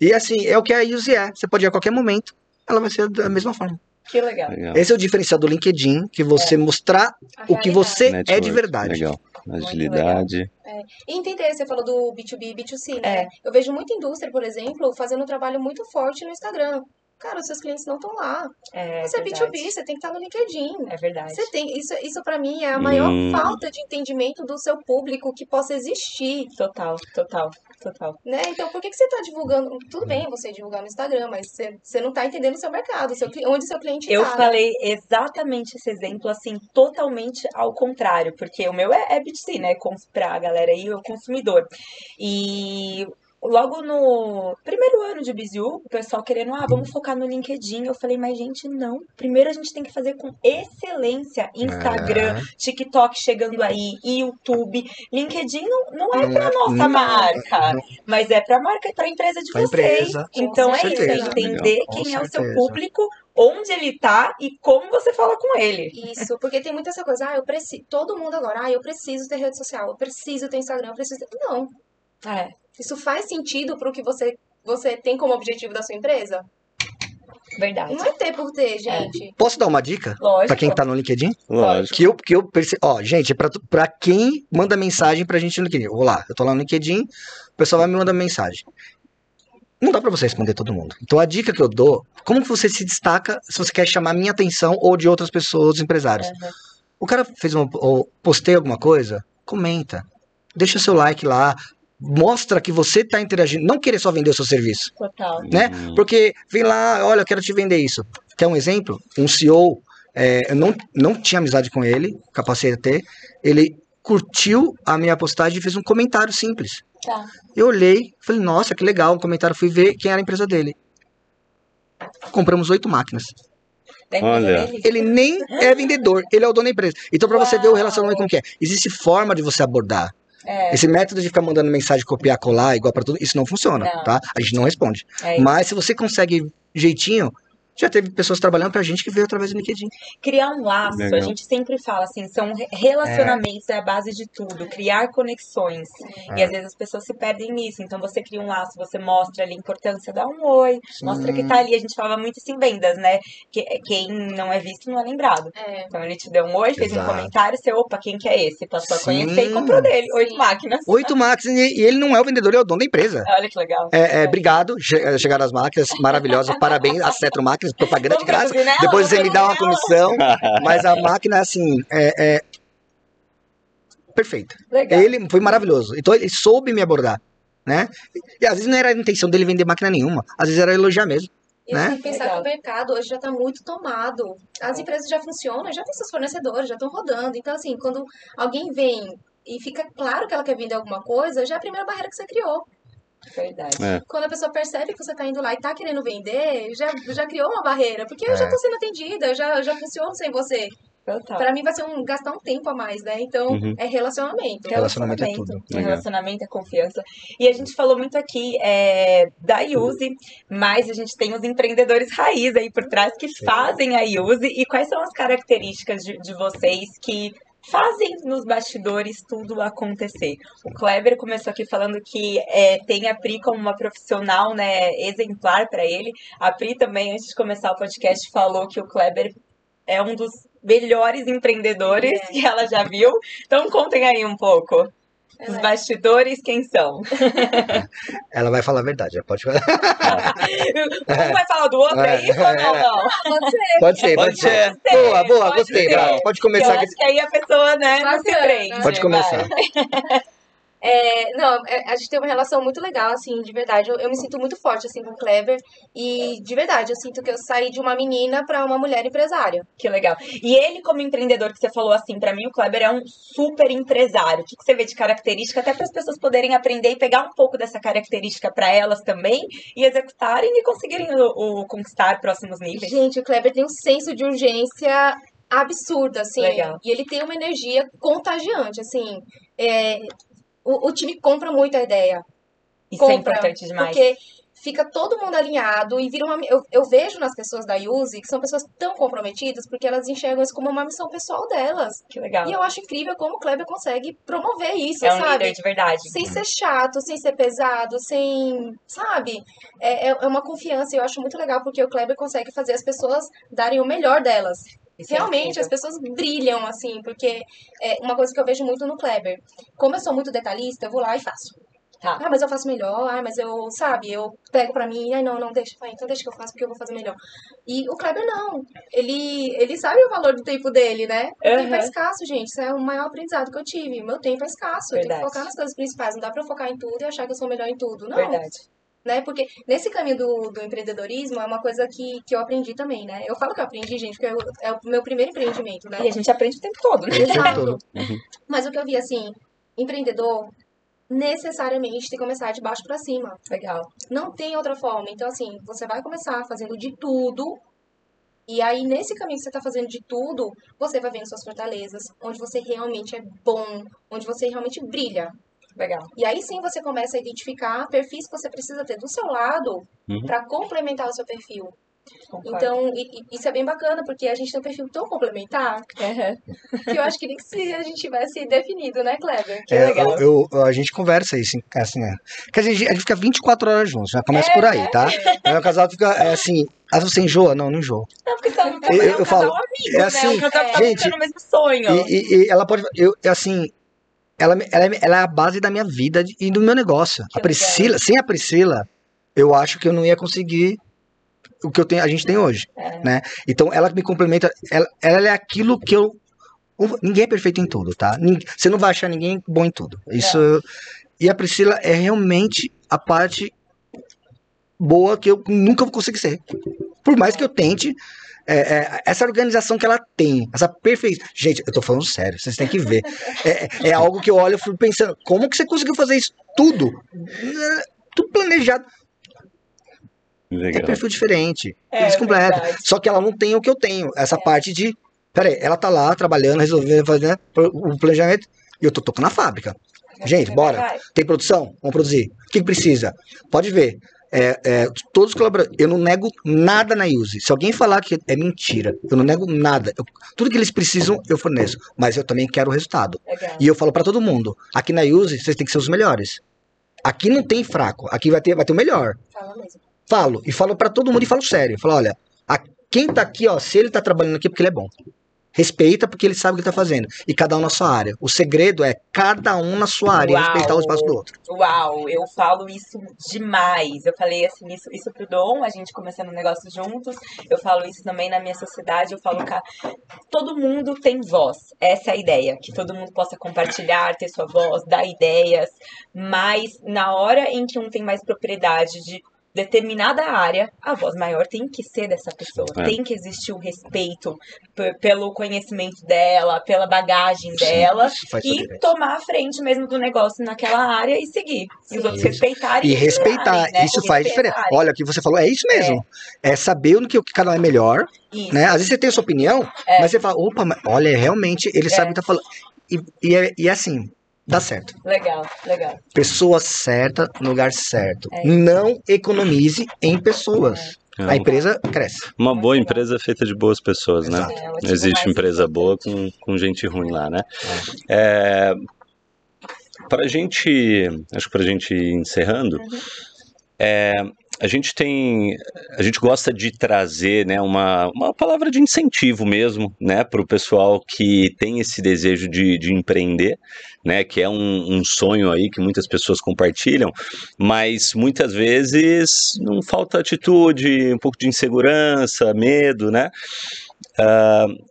E assim, é o que a Yuzi é. Você pode ir a qualquer momento, ela vai ser da mesma forma. Que legal. Legal. Esse é o diferencial do LinkedIn, que você mostrar A o que realidade. você é de Network, verdade. Legal. Agilidade. E entender, você falou do B2B e B2C, né? É. Eu vejo muita indústria, por exemplo, fazendo um trabalho muito forte no Instagram. Cara, os seus clientes não estão lá. É, você é verdade. B2B, você tem que estar no LinkedIn. É verdade. Você tem, isso, isso para mim é a maior Hum. falta de entendimento do seu público que possa existir, Total, total, total. né? Então, por que, que você está divulgando? Tudo bem você divulgar no Instagram, mas você, você não está entendendo o seu mercado, o seu, onde o seu cliente Eu está. falei exatamente esse exemplo, assim, totalmente ao contrário, porque o meu é, é B2C, né? Cons- Pra galera aí, o consumidor. E logo no primeiro ano de Bizu, o pessoal querendo, ah, vamos focar no LinkedIn. Eu falei, mas gente, não. Primeiro a gente tem que fazer com excelência Instagram, É. TikTok chegando aí, YouTube. LinkedIn não, não é Não pra é- nossa não, marca, não. mas é pra marca, pra empresa de Pra vocês. empresa, Então com é isso, é certeza. entender Legal, com quem é o seu certeza. público, onde ele tá e como você fala com ele. Isso, porque tem muita essa coisa, ah, eu preciso, todo mundo agora, ah, eu preciso ter rede social, eu preciso ter Instagram, eu preciso ter... Não, É, isso faz sentido pro que você, você tem como objetivo da sua empresa? verdade. Não é ter por ter, gente. Posso dar uma dica Lógico. pra quem tá no LinkedIn? Lógico. Que eu, que eu perce... Ó, gente, é pra, tu- pra quem manda mensagem pra gente no LinkedIn. Eu vou lá, eu tô lá no LinkedIn, o pessoal vai me mandar mensagem. Não dá pra você responder todo mundo. Então a dica que eu dou, como que você se destaca se você quer chamar minha atenção ou de outras pessoas, empresários? Uhum. O cara fez uma, ou postei alguma coisa, comenta. Deixa seu like lá, mostra que você tá interagindo, não querer só vender o seu serviço Total. né? Porque vem lá, olha, eu quero te vender isso. Quer um exemplo? Um CEO, é, eu não, não tinha amizade com ele, capacete a ter, ele curtiu a minha postagem e fez um comentário simples. Tá. Eu olhei, falei, nossa, que legal, um comentário, fui ver quem era a empresa dele. Compramos oito máquinas. Olha. Ele nem é vendedor, ele é o dono da empresa. Então, pra você ver o relacionamento como que é, existe forma de você abordar. É, Esse método de ficar mandando mensagem, copiar, colar, igual pra tudo, isso não funciona, Não. tá? A gente não responde. é. Mas se você consegue jeitinho, já teve pessoas trabalhando pra gente que veio através do LinkedIn. Criar um laço, Legal. a gente sempre fala assim, são re- relacionamentos, é. a base de tudo, criar conexões. E É. às vezes as pessoas se perdem nisso. Então você cria um laço, você mostra ali a importância, dá um oi, mostra que tá ali. A gente falava muito isso em vendas, né? Que, quem não é visto não é lembrado. É. Então ele te deu um oi, fez um Exato. comentário, você, opa, quem que é esse? Passou a Sim. conhecer e comprou dele. Oito Sim. máquinas. Oito máquinas e, e ele não é o vendedor, ele é o dono da empresa. Olha que legal. É, é, obrigado, che- chegaram as máquinas maravilhosas, parabéns, a Cetro Máquinas, propaganda de graça. Depois você me dá uma comissão, mas a máquina, assim, é, é perfeita. Legal. Ele foi maravilhoso. Então ele soube me abordar, né? E às vezes não era a intenção dele vender máquina nenhuma, às vezes era elogiar mesmo. E Né? tem que pensar Legal. que o mercado hoje já está muito tomado. As empresas já funcionam, já tem seus fornecedores, já estão rodando. Então, assim, quando alguém vem e fica claro que ela quer vender alguma coisa, já é a primeira barreira que você criou. Verdade. É. Quando a pessoa percebe que você está indo lá e está querendo vender, já, já criou uma barreira. Porque eu já É. estou sendo atendida, eu já, já funciono sem você. Para mim vai ser um gastar um tempo a mais, né? Então, Uhum. é relacionamento. Relacionamento é tudo. Legal. Relacionamento é confiança. E a gente falou muito aqui é, da Yuzi, mas a gente tem os empreendedores raiz aí por trás que fazem a Yuzi. E quais são as características de, de vocês que fazem nos bastidores tudo acontecer? O Kleber começou aqui falando que é, tem a Pri como uma profissional né, exemplar para ele. A Pri também, antes de começar o podcast, falou que o Kleber é um dos melhores empreendedores é. que ela já viu. Então contem aí um pouco. Os é. bastidores, quem são? Ela vai falar a verdade, pode falar. um vai falar do outro, é, isso ou não? não? Pode ser. Pode ser, pode, ser. ser. Boa, boa, pode gostei. Ser. Pode começar. Eu acho que aí a pessoa, né, Bacana, não se prende. Pode começar. É, não, é, a gente tem uma relação muito legal, assim, de verdade. Eu, eu, me sinto muito forte, assim, com o Kleber. E, de verdade, eu sinto que eu saí de uma menina para uma mulher empresária. Que legal. E ele, como empreendedor, que você falou assim, para mim o Kleber é um super empresário. O que, que você vê de característica, até para as pessoas poderem aprender e pegar um pouco dessa característica para elas também e executarem e conseguirem o, o conquistar próximos níveis? Gente, o Kleber tem um senso de urgência absurdo, assim. Legal. E ele tem uma energia contagiante, assim. É, o, o time compra muito a ideia. Isso é compra, é importante demais. Porque fica todo mundo alinhado e vira uma. Eu, eu vejo nas pessoas da Yuzi que são pessoas tão comprometidas porque elas enxergam isso como uma missão pessoal delas. Que legal. E eu acho incrível como o Kleber consegue promover isso, é um sabe? Líder de verdade. Sem ser chato, sem ser pesado, sem. Sabe? É, é, é uma confiança e eu acho muito legal porque o Kleber consegue fazer as pessoas darem o melhor delas. Isso é Realmente, é as pessoas brilham, assim, porque é uma coisa que eu vejo muito no Kleber. Como eu sou muito detalhista, eu vou lá e faço. Tá. Ah, mas eu faço melhor, ah, mas eu, sabe, eu pego pra mim, ai não, não, deixa, ah, então deixa que eu faço porque eu vou fazer melhor. E o Kleber não, ele, ele sabe o valor do tempo dele, né? O uhum. tempo é escasso, gente, isso é o maior aprendizado que eu tive, meu tempo é escasso, Verdade. eu tenho que focar nas coisas principais, não dá pra eu focar em tudo e achar que eu sou melhor em tudo, não. Verdade né? Porque nesse caminho do, do empreendedorismo é uma coisa que, que eu aprendi também, né? Eu falo que eu aprendi, gente, porque eu, é o meu primeiro empreendimento, né? E a gente aprende o tempo todo, né? Exato. Uhum. Mas o que eu vi, assim, empreendedor necessariamente tem que começar de baixo para cima. Legal. Não tem outra forma. Então, assim, você vai começar fazendo de tudo. E aí, nesse caminho que você está fazendo de tudo, você vai vendo suas fortalezas, onde você realmente é bom, onde você realmente brilha. Legal. E aí sim você começa a identificar perfis que você precisa ter do seu lado uhum. para complementar o seu perfil. Concordo. Então, isso é bem bacana, porque a gente tem um perfil tão complementar uhum. que eu acho que nem que se a gente tivesse definido, né, Kleber? Que é, legal. Eu, eu, a gente conversa isso, assim, é. Que a gente, a gente fica 24 horas juntos, já começa é, por aí, tá? É. Aí o casal fica, é, assim, ah, você enjoa? Não, não enjoa. Não, porque tá eu, eu, eu falo, amigo, é assim, né? é. gente, no mesmo sonho. E, e, e ela pode, eu, assim, ela, ela, é, ela é a base da minha vida e do meu negócio. Que a Priscila, sem a Priscila, eu acho que eu não ia conseguir o que eu tenho, a gente tem hoje, é. né? Então ela me complementa, ela, ela é aquilo que eu ninguém é perfeito em tudo, tá? Você não vai achar ninguém bom em tudo. Isso é. e a Priscila é realmente a parte boa que eu nunca vou conseguir ser. Por mais que eu tente, é, é, essa organização que ela tem, essa perfeição. Gente, eu tô falando sério, vocês têm que ver. É, é algo que eu olho e fico pensando, como que você conseguiu fazer isso tudo? Tudo planejado. Legal. É perfil diferente. É, eles completam. Só que ela não tem o que eu tenho. Essa é. parte de. Peraí, ela tá lá trabalhando, resolvendo, fazendo o planejamento, e eu tô tocando na fábrica. Gente, bora. Tem produção? Vamos produzir. O que precisa? Pode ver é, é, todos os colaboradores, eu não nego nada na Use. Se alguém falar que é mentira, eu não nego nada. Eu, tudo que eles precisam, eu forneço. Mas eu também quero o resultado. Legal. E eu falo para todo mundo: aqui na Use, vocês têm que ser os melhores. Aqui não tem fraco, aqui vai ter, vai ter o melhor. Fala mesmo. Falo, e falo para todo mundo e falo sério. Falo, olha, a, quem tá aqui, ó, se ele tá trabalhando aqui porque ele é bom respeita porque ele sabe o que está fazendo. E cada um na sua área. O segredo é cada um na sua área Uau. respeitar o espaço do outro. Uau, eu falo isso demais. Eu falei assim, isso, isso pro Dom, a gente começando o negócio juntos. Eu falo isso também na minha sociedade. Eu falo que todo mundo tem voz. Essa é a ideia. Que todo mundo possa compartilhar, ter sua voz, dar ideias. Mas na hora em que um tem mais propriedade de determinada área, a voz maior tem que ser dessa pessoa. É. Tem que existir o respeito pelo conhecimento dela, pela bagagem Sim, dela e tomar a frente mesmo do negócio naquela área e seguir. Sim. E os outros respeitarem. E respeitar, né? isso faz diferença. Olha, o que você falou, é isso mesmo. É, é saber o que, o que cada um é melhor. Isso. Né? Às vezes você tem a sua opinião, é. mas você fala, opa, olha, realmente ele sabe o que tá falando. E, e, é, e é assim, dá certo. Legal, legal. Pessoa certa no lugar certo. É não economize em pessoas. É. A empresa cresce. Uma boa empresa é feita de boas pessoas, né? É, existe empresa boa com, com gente ruim lá, né? É. para a gente, acho que para a gente ir encerrando, uhum. é, a gente tem, a gente gosta de trazer, né, uma, uma palavra de incentivo mesmo, né, para o pessoal que tem esse desejo de, de empreender, né, que é um, um, sonho aí que muitas pessoas compartilham, mas muitas vezes não falta atitude, um pouco de insegurança, medo, né, uh,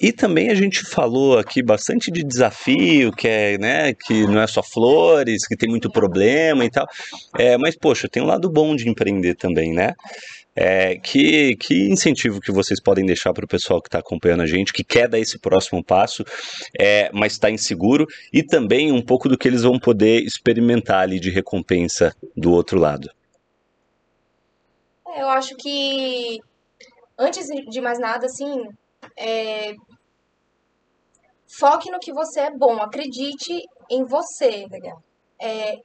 e também a gente falou aqui bastante de desafio, que é, né, que não é só flores, que tem muito problema e tal. É, mas, poxa, tem um lado bom de empreender também, né? É, que, que incentivo que vocês podem deixar para o pessoal que está acompanhando a gente, que quer dar esse próximo passo, é, mas está inseguro, e também um pouco do que eles vão poder experimentar ali de recompensa do outro lado? É, eu acho que, antes de mais nada, assim, é, Foque no que você é bom, acredite em você. Legal. É,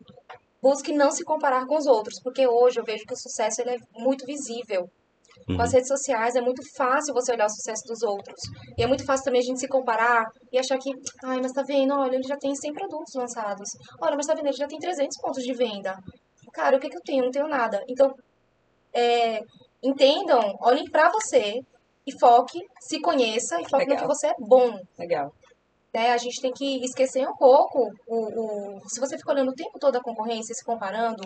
busque não se comparar com os outros, porque hoje eu vejo que o sucesso ele é muito visível. Uhum. Com as uhum. redes sociais é muito fácil você olhar o sucesso dos outros. E é muito fácil também a gente se comparar e achar que, ai, mas tá vendo, olha, ele já tem 100 produtos lançados. Olha, mas tá vendo, ele já tem 300 pontos de venda. Cara, o que, que eu tenho? Eu não tenho nada. Então, é, entendam, olhem para você e foque, se conheça e foque Legal. no que você é bom. Legal. Né? A gente tem que esquecer um pouco o, o se você fica olhando o tempo todo a concorrência, se comparando,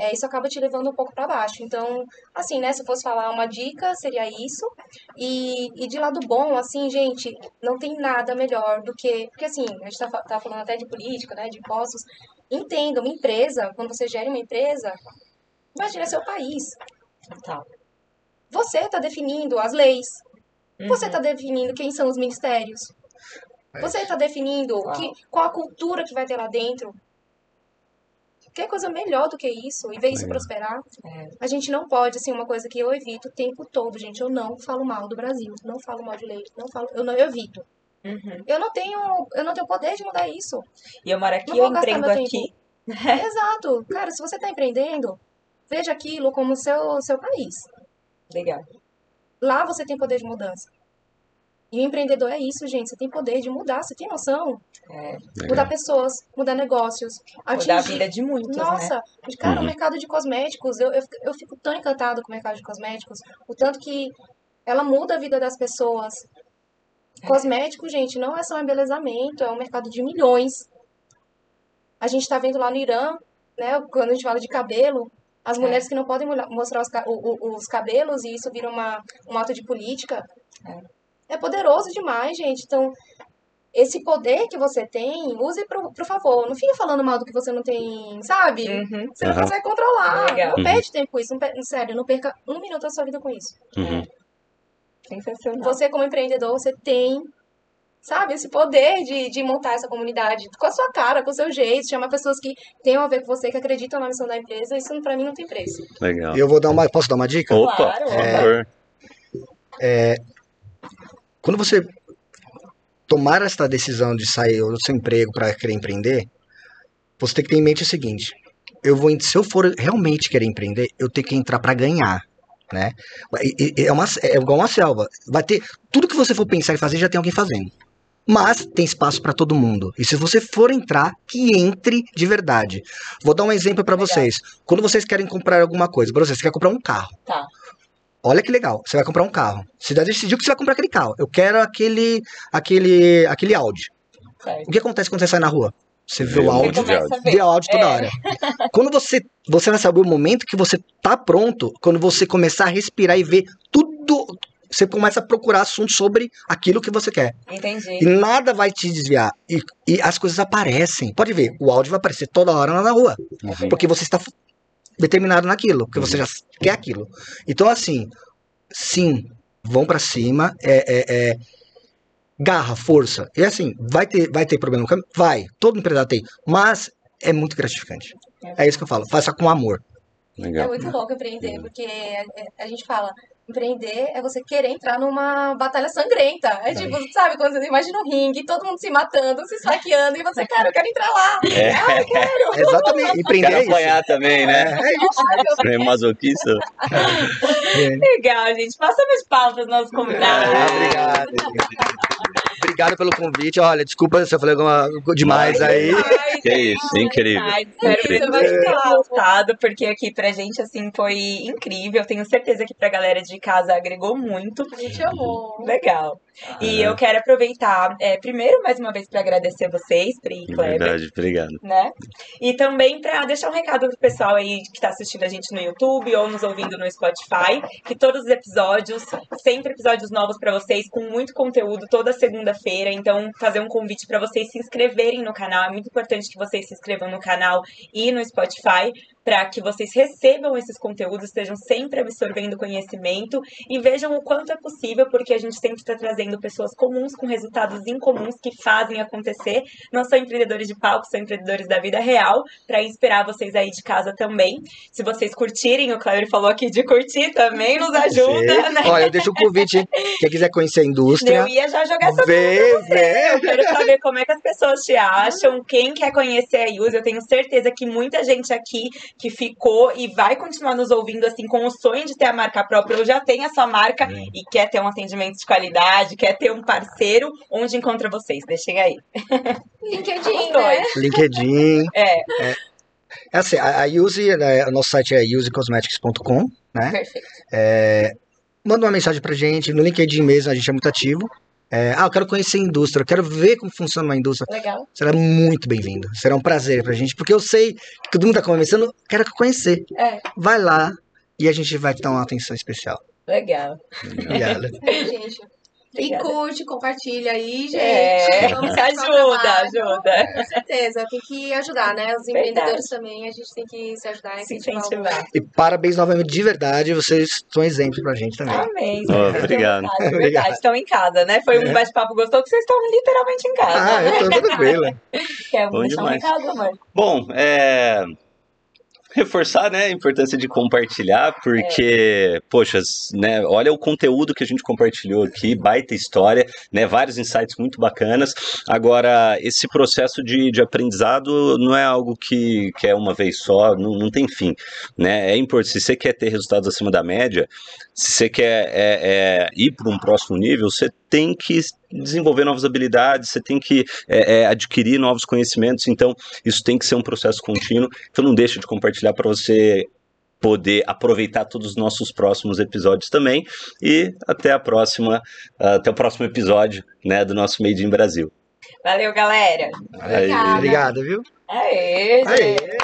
é, isso acaba te levando um pouco para baixo. Então, assim, né, se eu fosse falar uma dica, seria isso. E, e de lado bom, assim, gente, não tem nada melhor do que. Porque, assim, a gente tá, tá falando até de política, né, de impostos. Entenda, uma empresa, quando você gera uma empresa, imagina seu país. Tá. Você está definindo as leis. Uhum. Você está definindo quem são os ministérios. É você está definindo que, qual a cultura que vai ter lá dentro. Quer coisa melhor do que isso e ver isso prosperar? É. A gente não pode, assim, uma coisa que eu evito o tempo todo, gente. Eu não falo mal do Brasil, não falo mal de leite, não falo, eu não eu evito. Uhum. Eu não tenho, eu não tenho poder de mudar isso. E eu moro aqui, eu empreendo aqui. Exato. Cara, se você está empreendendo, veja aquilo como seu seu país. Legal. Lá você tem poder de mudança. E o empreendedor é isso, gente. Você tem poder de mudar, você tem noção? É. Mudar pessoas, mudar negócios. Atingir... Mudar a vida de muitos, né? Nossa, né? cara, uhum. o mercado de cosméticos, eu, eu, eu fico tão encantada com o mercado de cosméticos. O tanto que ela muda a vida das pessoas. É. Cosmético, gente, não é só um embelezamento, é um mercado de milhões. A gente tá vendo lá no Irã, né, quando a gente fala de cabelo, as é. mulheres que não podem mostrar os, os, cabelos e isso vira uma, um ato de política. É é poderoso demais, gente. Então, esse poder que você tem, use pro, pro favor. Não fica falando mal do que você não tem, sabe? Uhum. Você não uhum. consegue controlar. Legal. Não perde tempo com isso. Não, sério, não perca um minuto da sua vida com isso. Uhum. Sensacional. Você, como empreendedor, você tem, sabe, esse poder de, de montar essa comunidade com a sua cara, com o seu jeito, chamar pessoas que tenham a ver com você, que acreditam na missão da empresa. Isso, pra mim, não tem preço. Legal. Eu vou dar uma. Posso dar uma dica? Opa, claro. por favor. É, é quando você tomar esta decisão de sair do seu emprego para querer empreender, você tem que ter em mente o seguinte: eu vou, se eu for realmente querer empreender, eu tenho que entrar para ganhar, né? É, uma, é igual uma selva. Vai ter tudo que você for pensar em fazer já tem alguém fazendo. Mas tem espaço para todo mundo. E se você for entrar, que entre de verdade. Vou dar um exemplo para vocês. Quando vocês querem comprar alguma coisa, por exemplo, você quer comprar um carro. Tá. Olha que legal, você vai comprar um carro. Você já decidiu que você vai comprar aquele carro. Eu quero aquele aquele aquele Audi. Certo. O que acontece quando você sai na rua? Você vê o áudio, vê o áudio toda é. hora. Quando você você vai saber o momento que você tá pronto, quando você começar a respirar e ver tudo, você começa a procurar assuntos sobre aquilo que você quer. Entendi. E nada vai te desviar. E, e as coisas aparecem. Pode ver, o áudio vai aparecer toda hora na rua. Uhum. Porque você está determinado naquilo, porque você já quer aquilo. Então, assim, sim, vão para cima, é, é, é, garra, força. E assim, vai ter, vai ter problema no caminho? Vai, todo empresário tem, mas é muito gratificante. É isso que eu falo, faça com amor. Legal. É muito louco empreender, porque a, a gente fala, empreender é você querer entrar numa batalha sangrenta. É tipo, sabe, quando você imagina um ringue, todo mundo se matando, se esfaqueando, e você, cara, eu quero entrar lá. É. Ah, eu quero. Exatamente, empreender quero é apanhar também, né? É isso. É masoquista. É. Legal, gente. Passamos palmas para os nossos convidados. É, obrigado. Obrigado pelo convite. Olha, desculpa se eu falei alguma demais aí. Que é isso, incrível. Espero que você vai ficar voltado, porque aqui pra gente, assim, foi incrível. Tenho certeza que pra galera de casa agregou muito. A gente amou. Legal. E eu quero aproveitar, é, primeiro, mais uma vez, para agradecer vocês, Pri e Kleber. Verdade, obrigado. Né? E também para deixar um recado pro pessoal aí que está assistindo a gente no YouTube ou nos ouvindo no Spotify, que todos os episódios, sempre episódios novos para vocês, com muito conteúdo toda segunda-feira. Então, fazer um convite para vocês se inscreverem no canal. É muito importante que vocês se inscrevam no canal e no Spotify, para que vocês recebam esses conteúdos, estejam sempre absorvendo conhecimento e vejam o quanto é possível, porque a gente sempre está trazendo pessoas comuns com resultados incomuns que fazem acontecer. Não são empreendedores de palco, são empreendedores da vida real, para inspirar vocês aí de casa também. Se vocês curtirem, o Cláudio falou aqui de curtir também, nos ajuda, né? Olha, eu deixo o convite, quem quiser conhecer a indústria. Eu ia já jogar essa vê, vê. Eu quero saber como é que as pessoas te acham, quem quer conhecer a Yuse. Eu tenho certeza que muita gente aqui que ficou e vai continuar nos ouvindo assim com o sonho de ter a marca própria ou já tem a sua marca é. e quer ter um atendimento de qualidade, quer ter um parceiro, onde encontra vocês? Deixem aí. LinkedIn, né? LinkedIn. É. é. É assim, a, a Use, né, o nosso site é usecosmetics.com, né? Perfeito. É, manda uma mensagem pra gente, no LinkedIn mesmo, a gente é muito ativo. É, ah, eu quero conhecer a indústria, eu quero ver como funciona uma indústria. Legal. Será muito bem-vindo. Será um prazer pra gente, porque eu sei que todo mundo tá começando, quero conhecer. É. Vai lá e a gente vai te dar uma atenção especial. Legal. Obrigada. gente. E curte, compartilha aí, gente. É, ajuda, ajuda. Com certeza, tem que ajudar, né? Os empreendedores também, a gente tem que se ajudar e Se incentivar. incentivar. E parabéns novamente, de verdade, vocês são exemplo pra gente também. Amém. Oh, obrigado. É verdade, verdade, estão em casa, né? Foi um É. bate-papo gostoso que vocês estão literalmente em casa. Ah, eu tô tranquila. Quer Bom deixar um demais. recado, amor? Bom, é. Reforçar, né, a importância de compartilhar, porque, poxa, né, olha o conteúdo que a gente compartilhou aqui, baita história, né, vários insights muito bacanas. Agora, esse processo de, de aprendizado não é algo que, que é uma vez só, não, não tem fim, né, é importante, se você quer ter resultados acima da média, se você quer é, é, ir para um próximo nível, você tem que desenvolver novas habilidades, você tem que é, é, adquirir novos conhecimentos, então isso tem que ser um processo contínuo. Então não deixe de compartilhar para você poder aproveitar todos os nossos próximos episódios também e até a próxima, até o próximo episódio, né, do nosso Made in Brasil. Valeu, galera. Aí. Obrigado, viu? Aê, gente. Aê.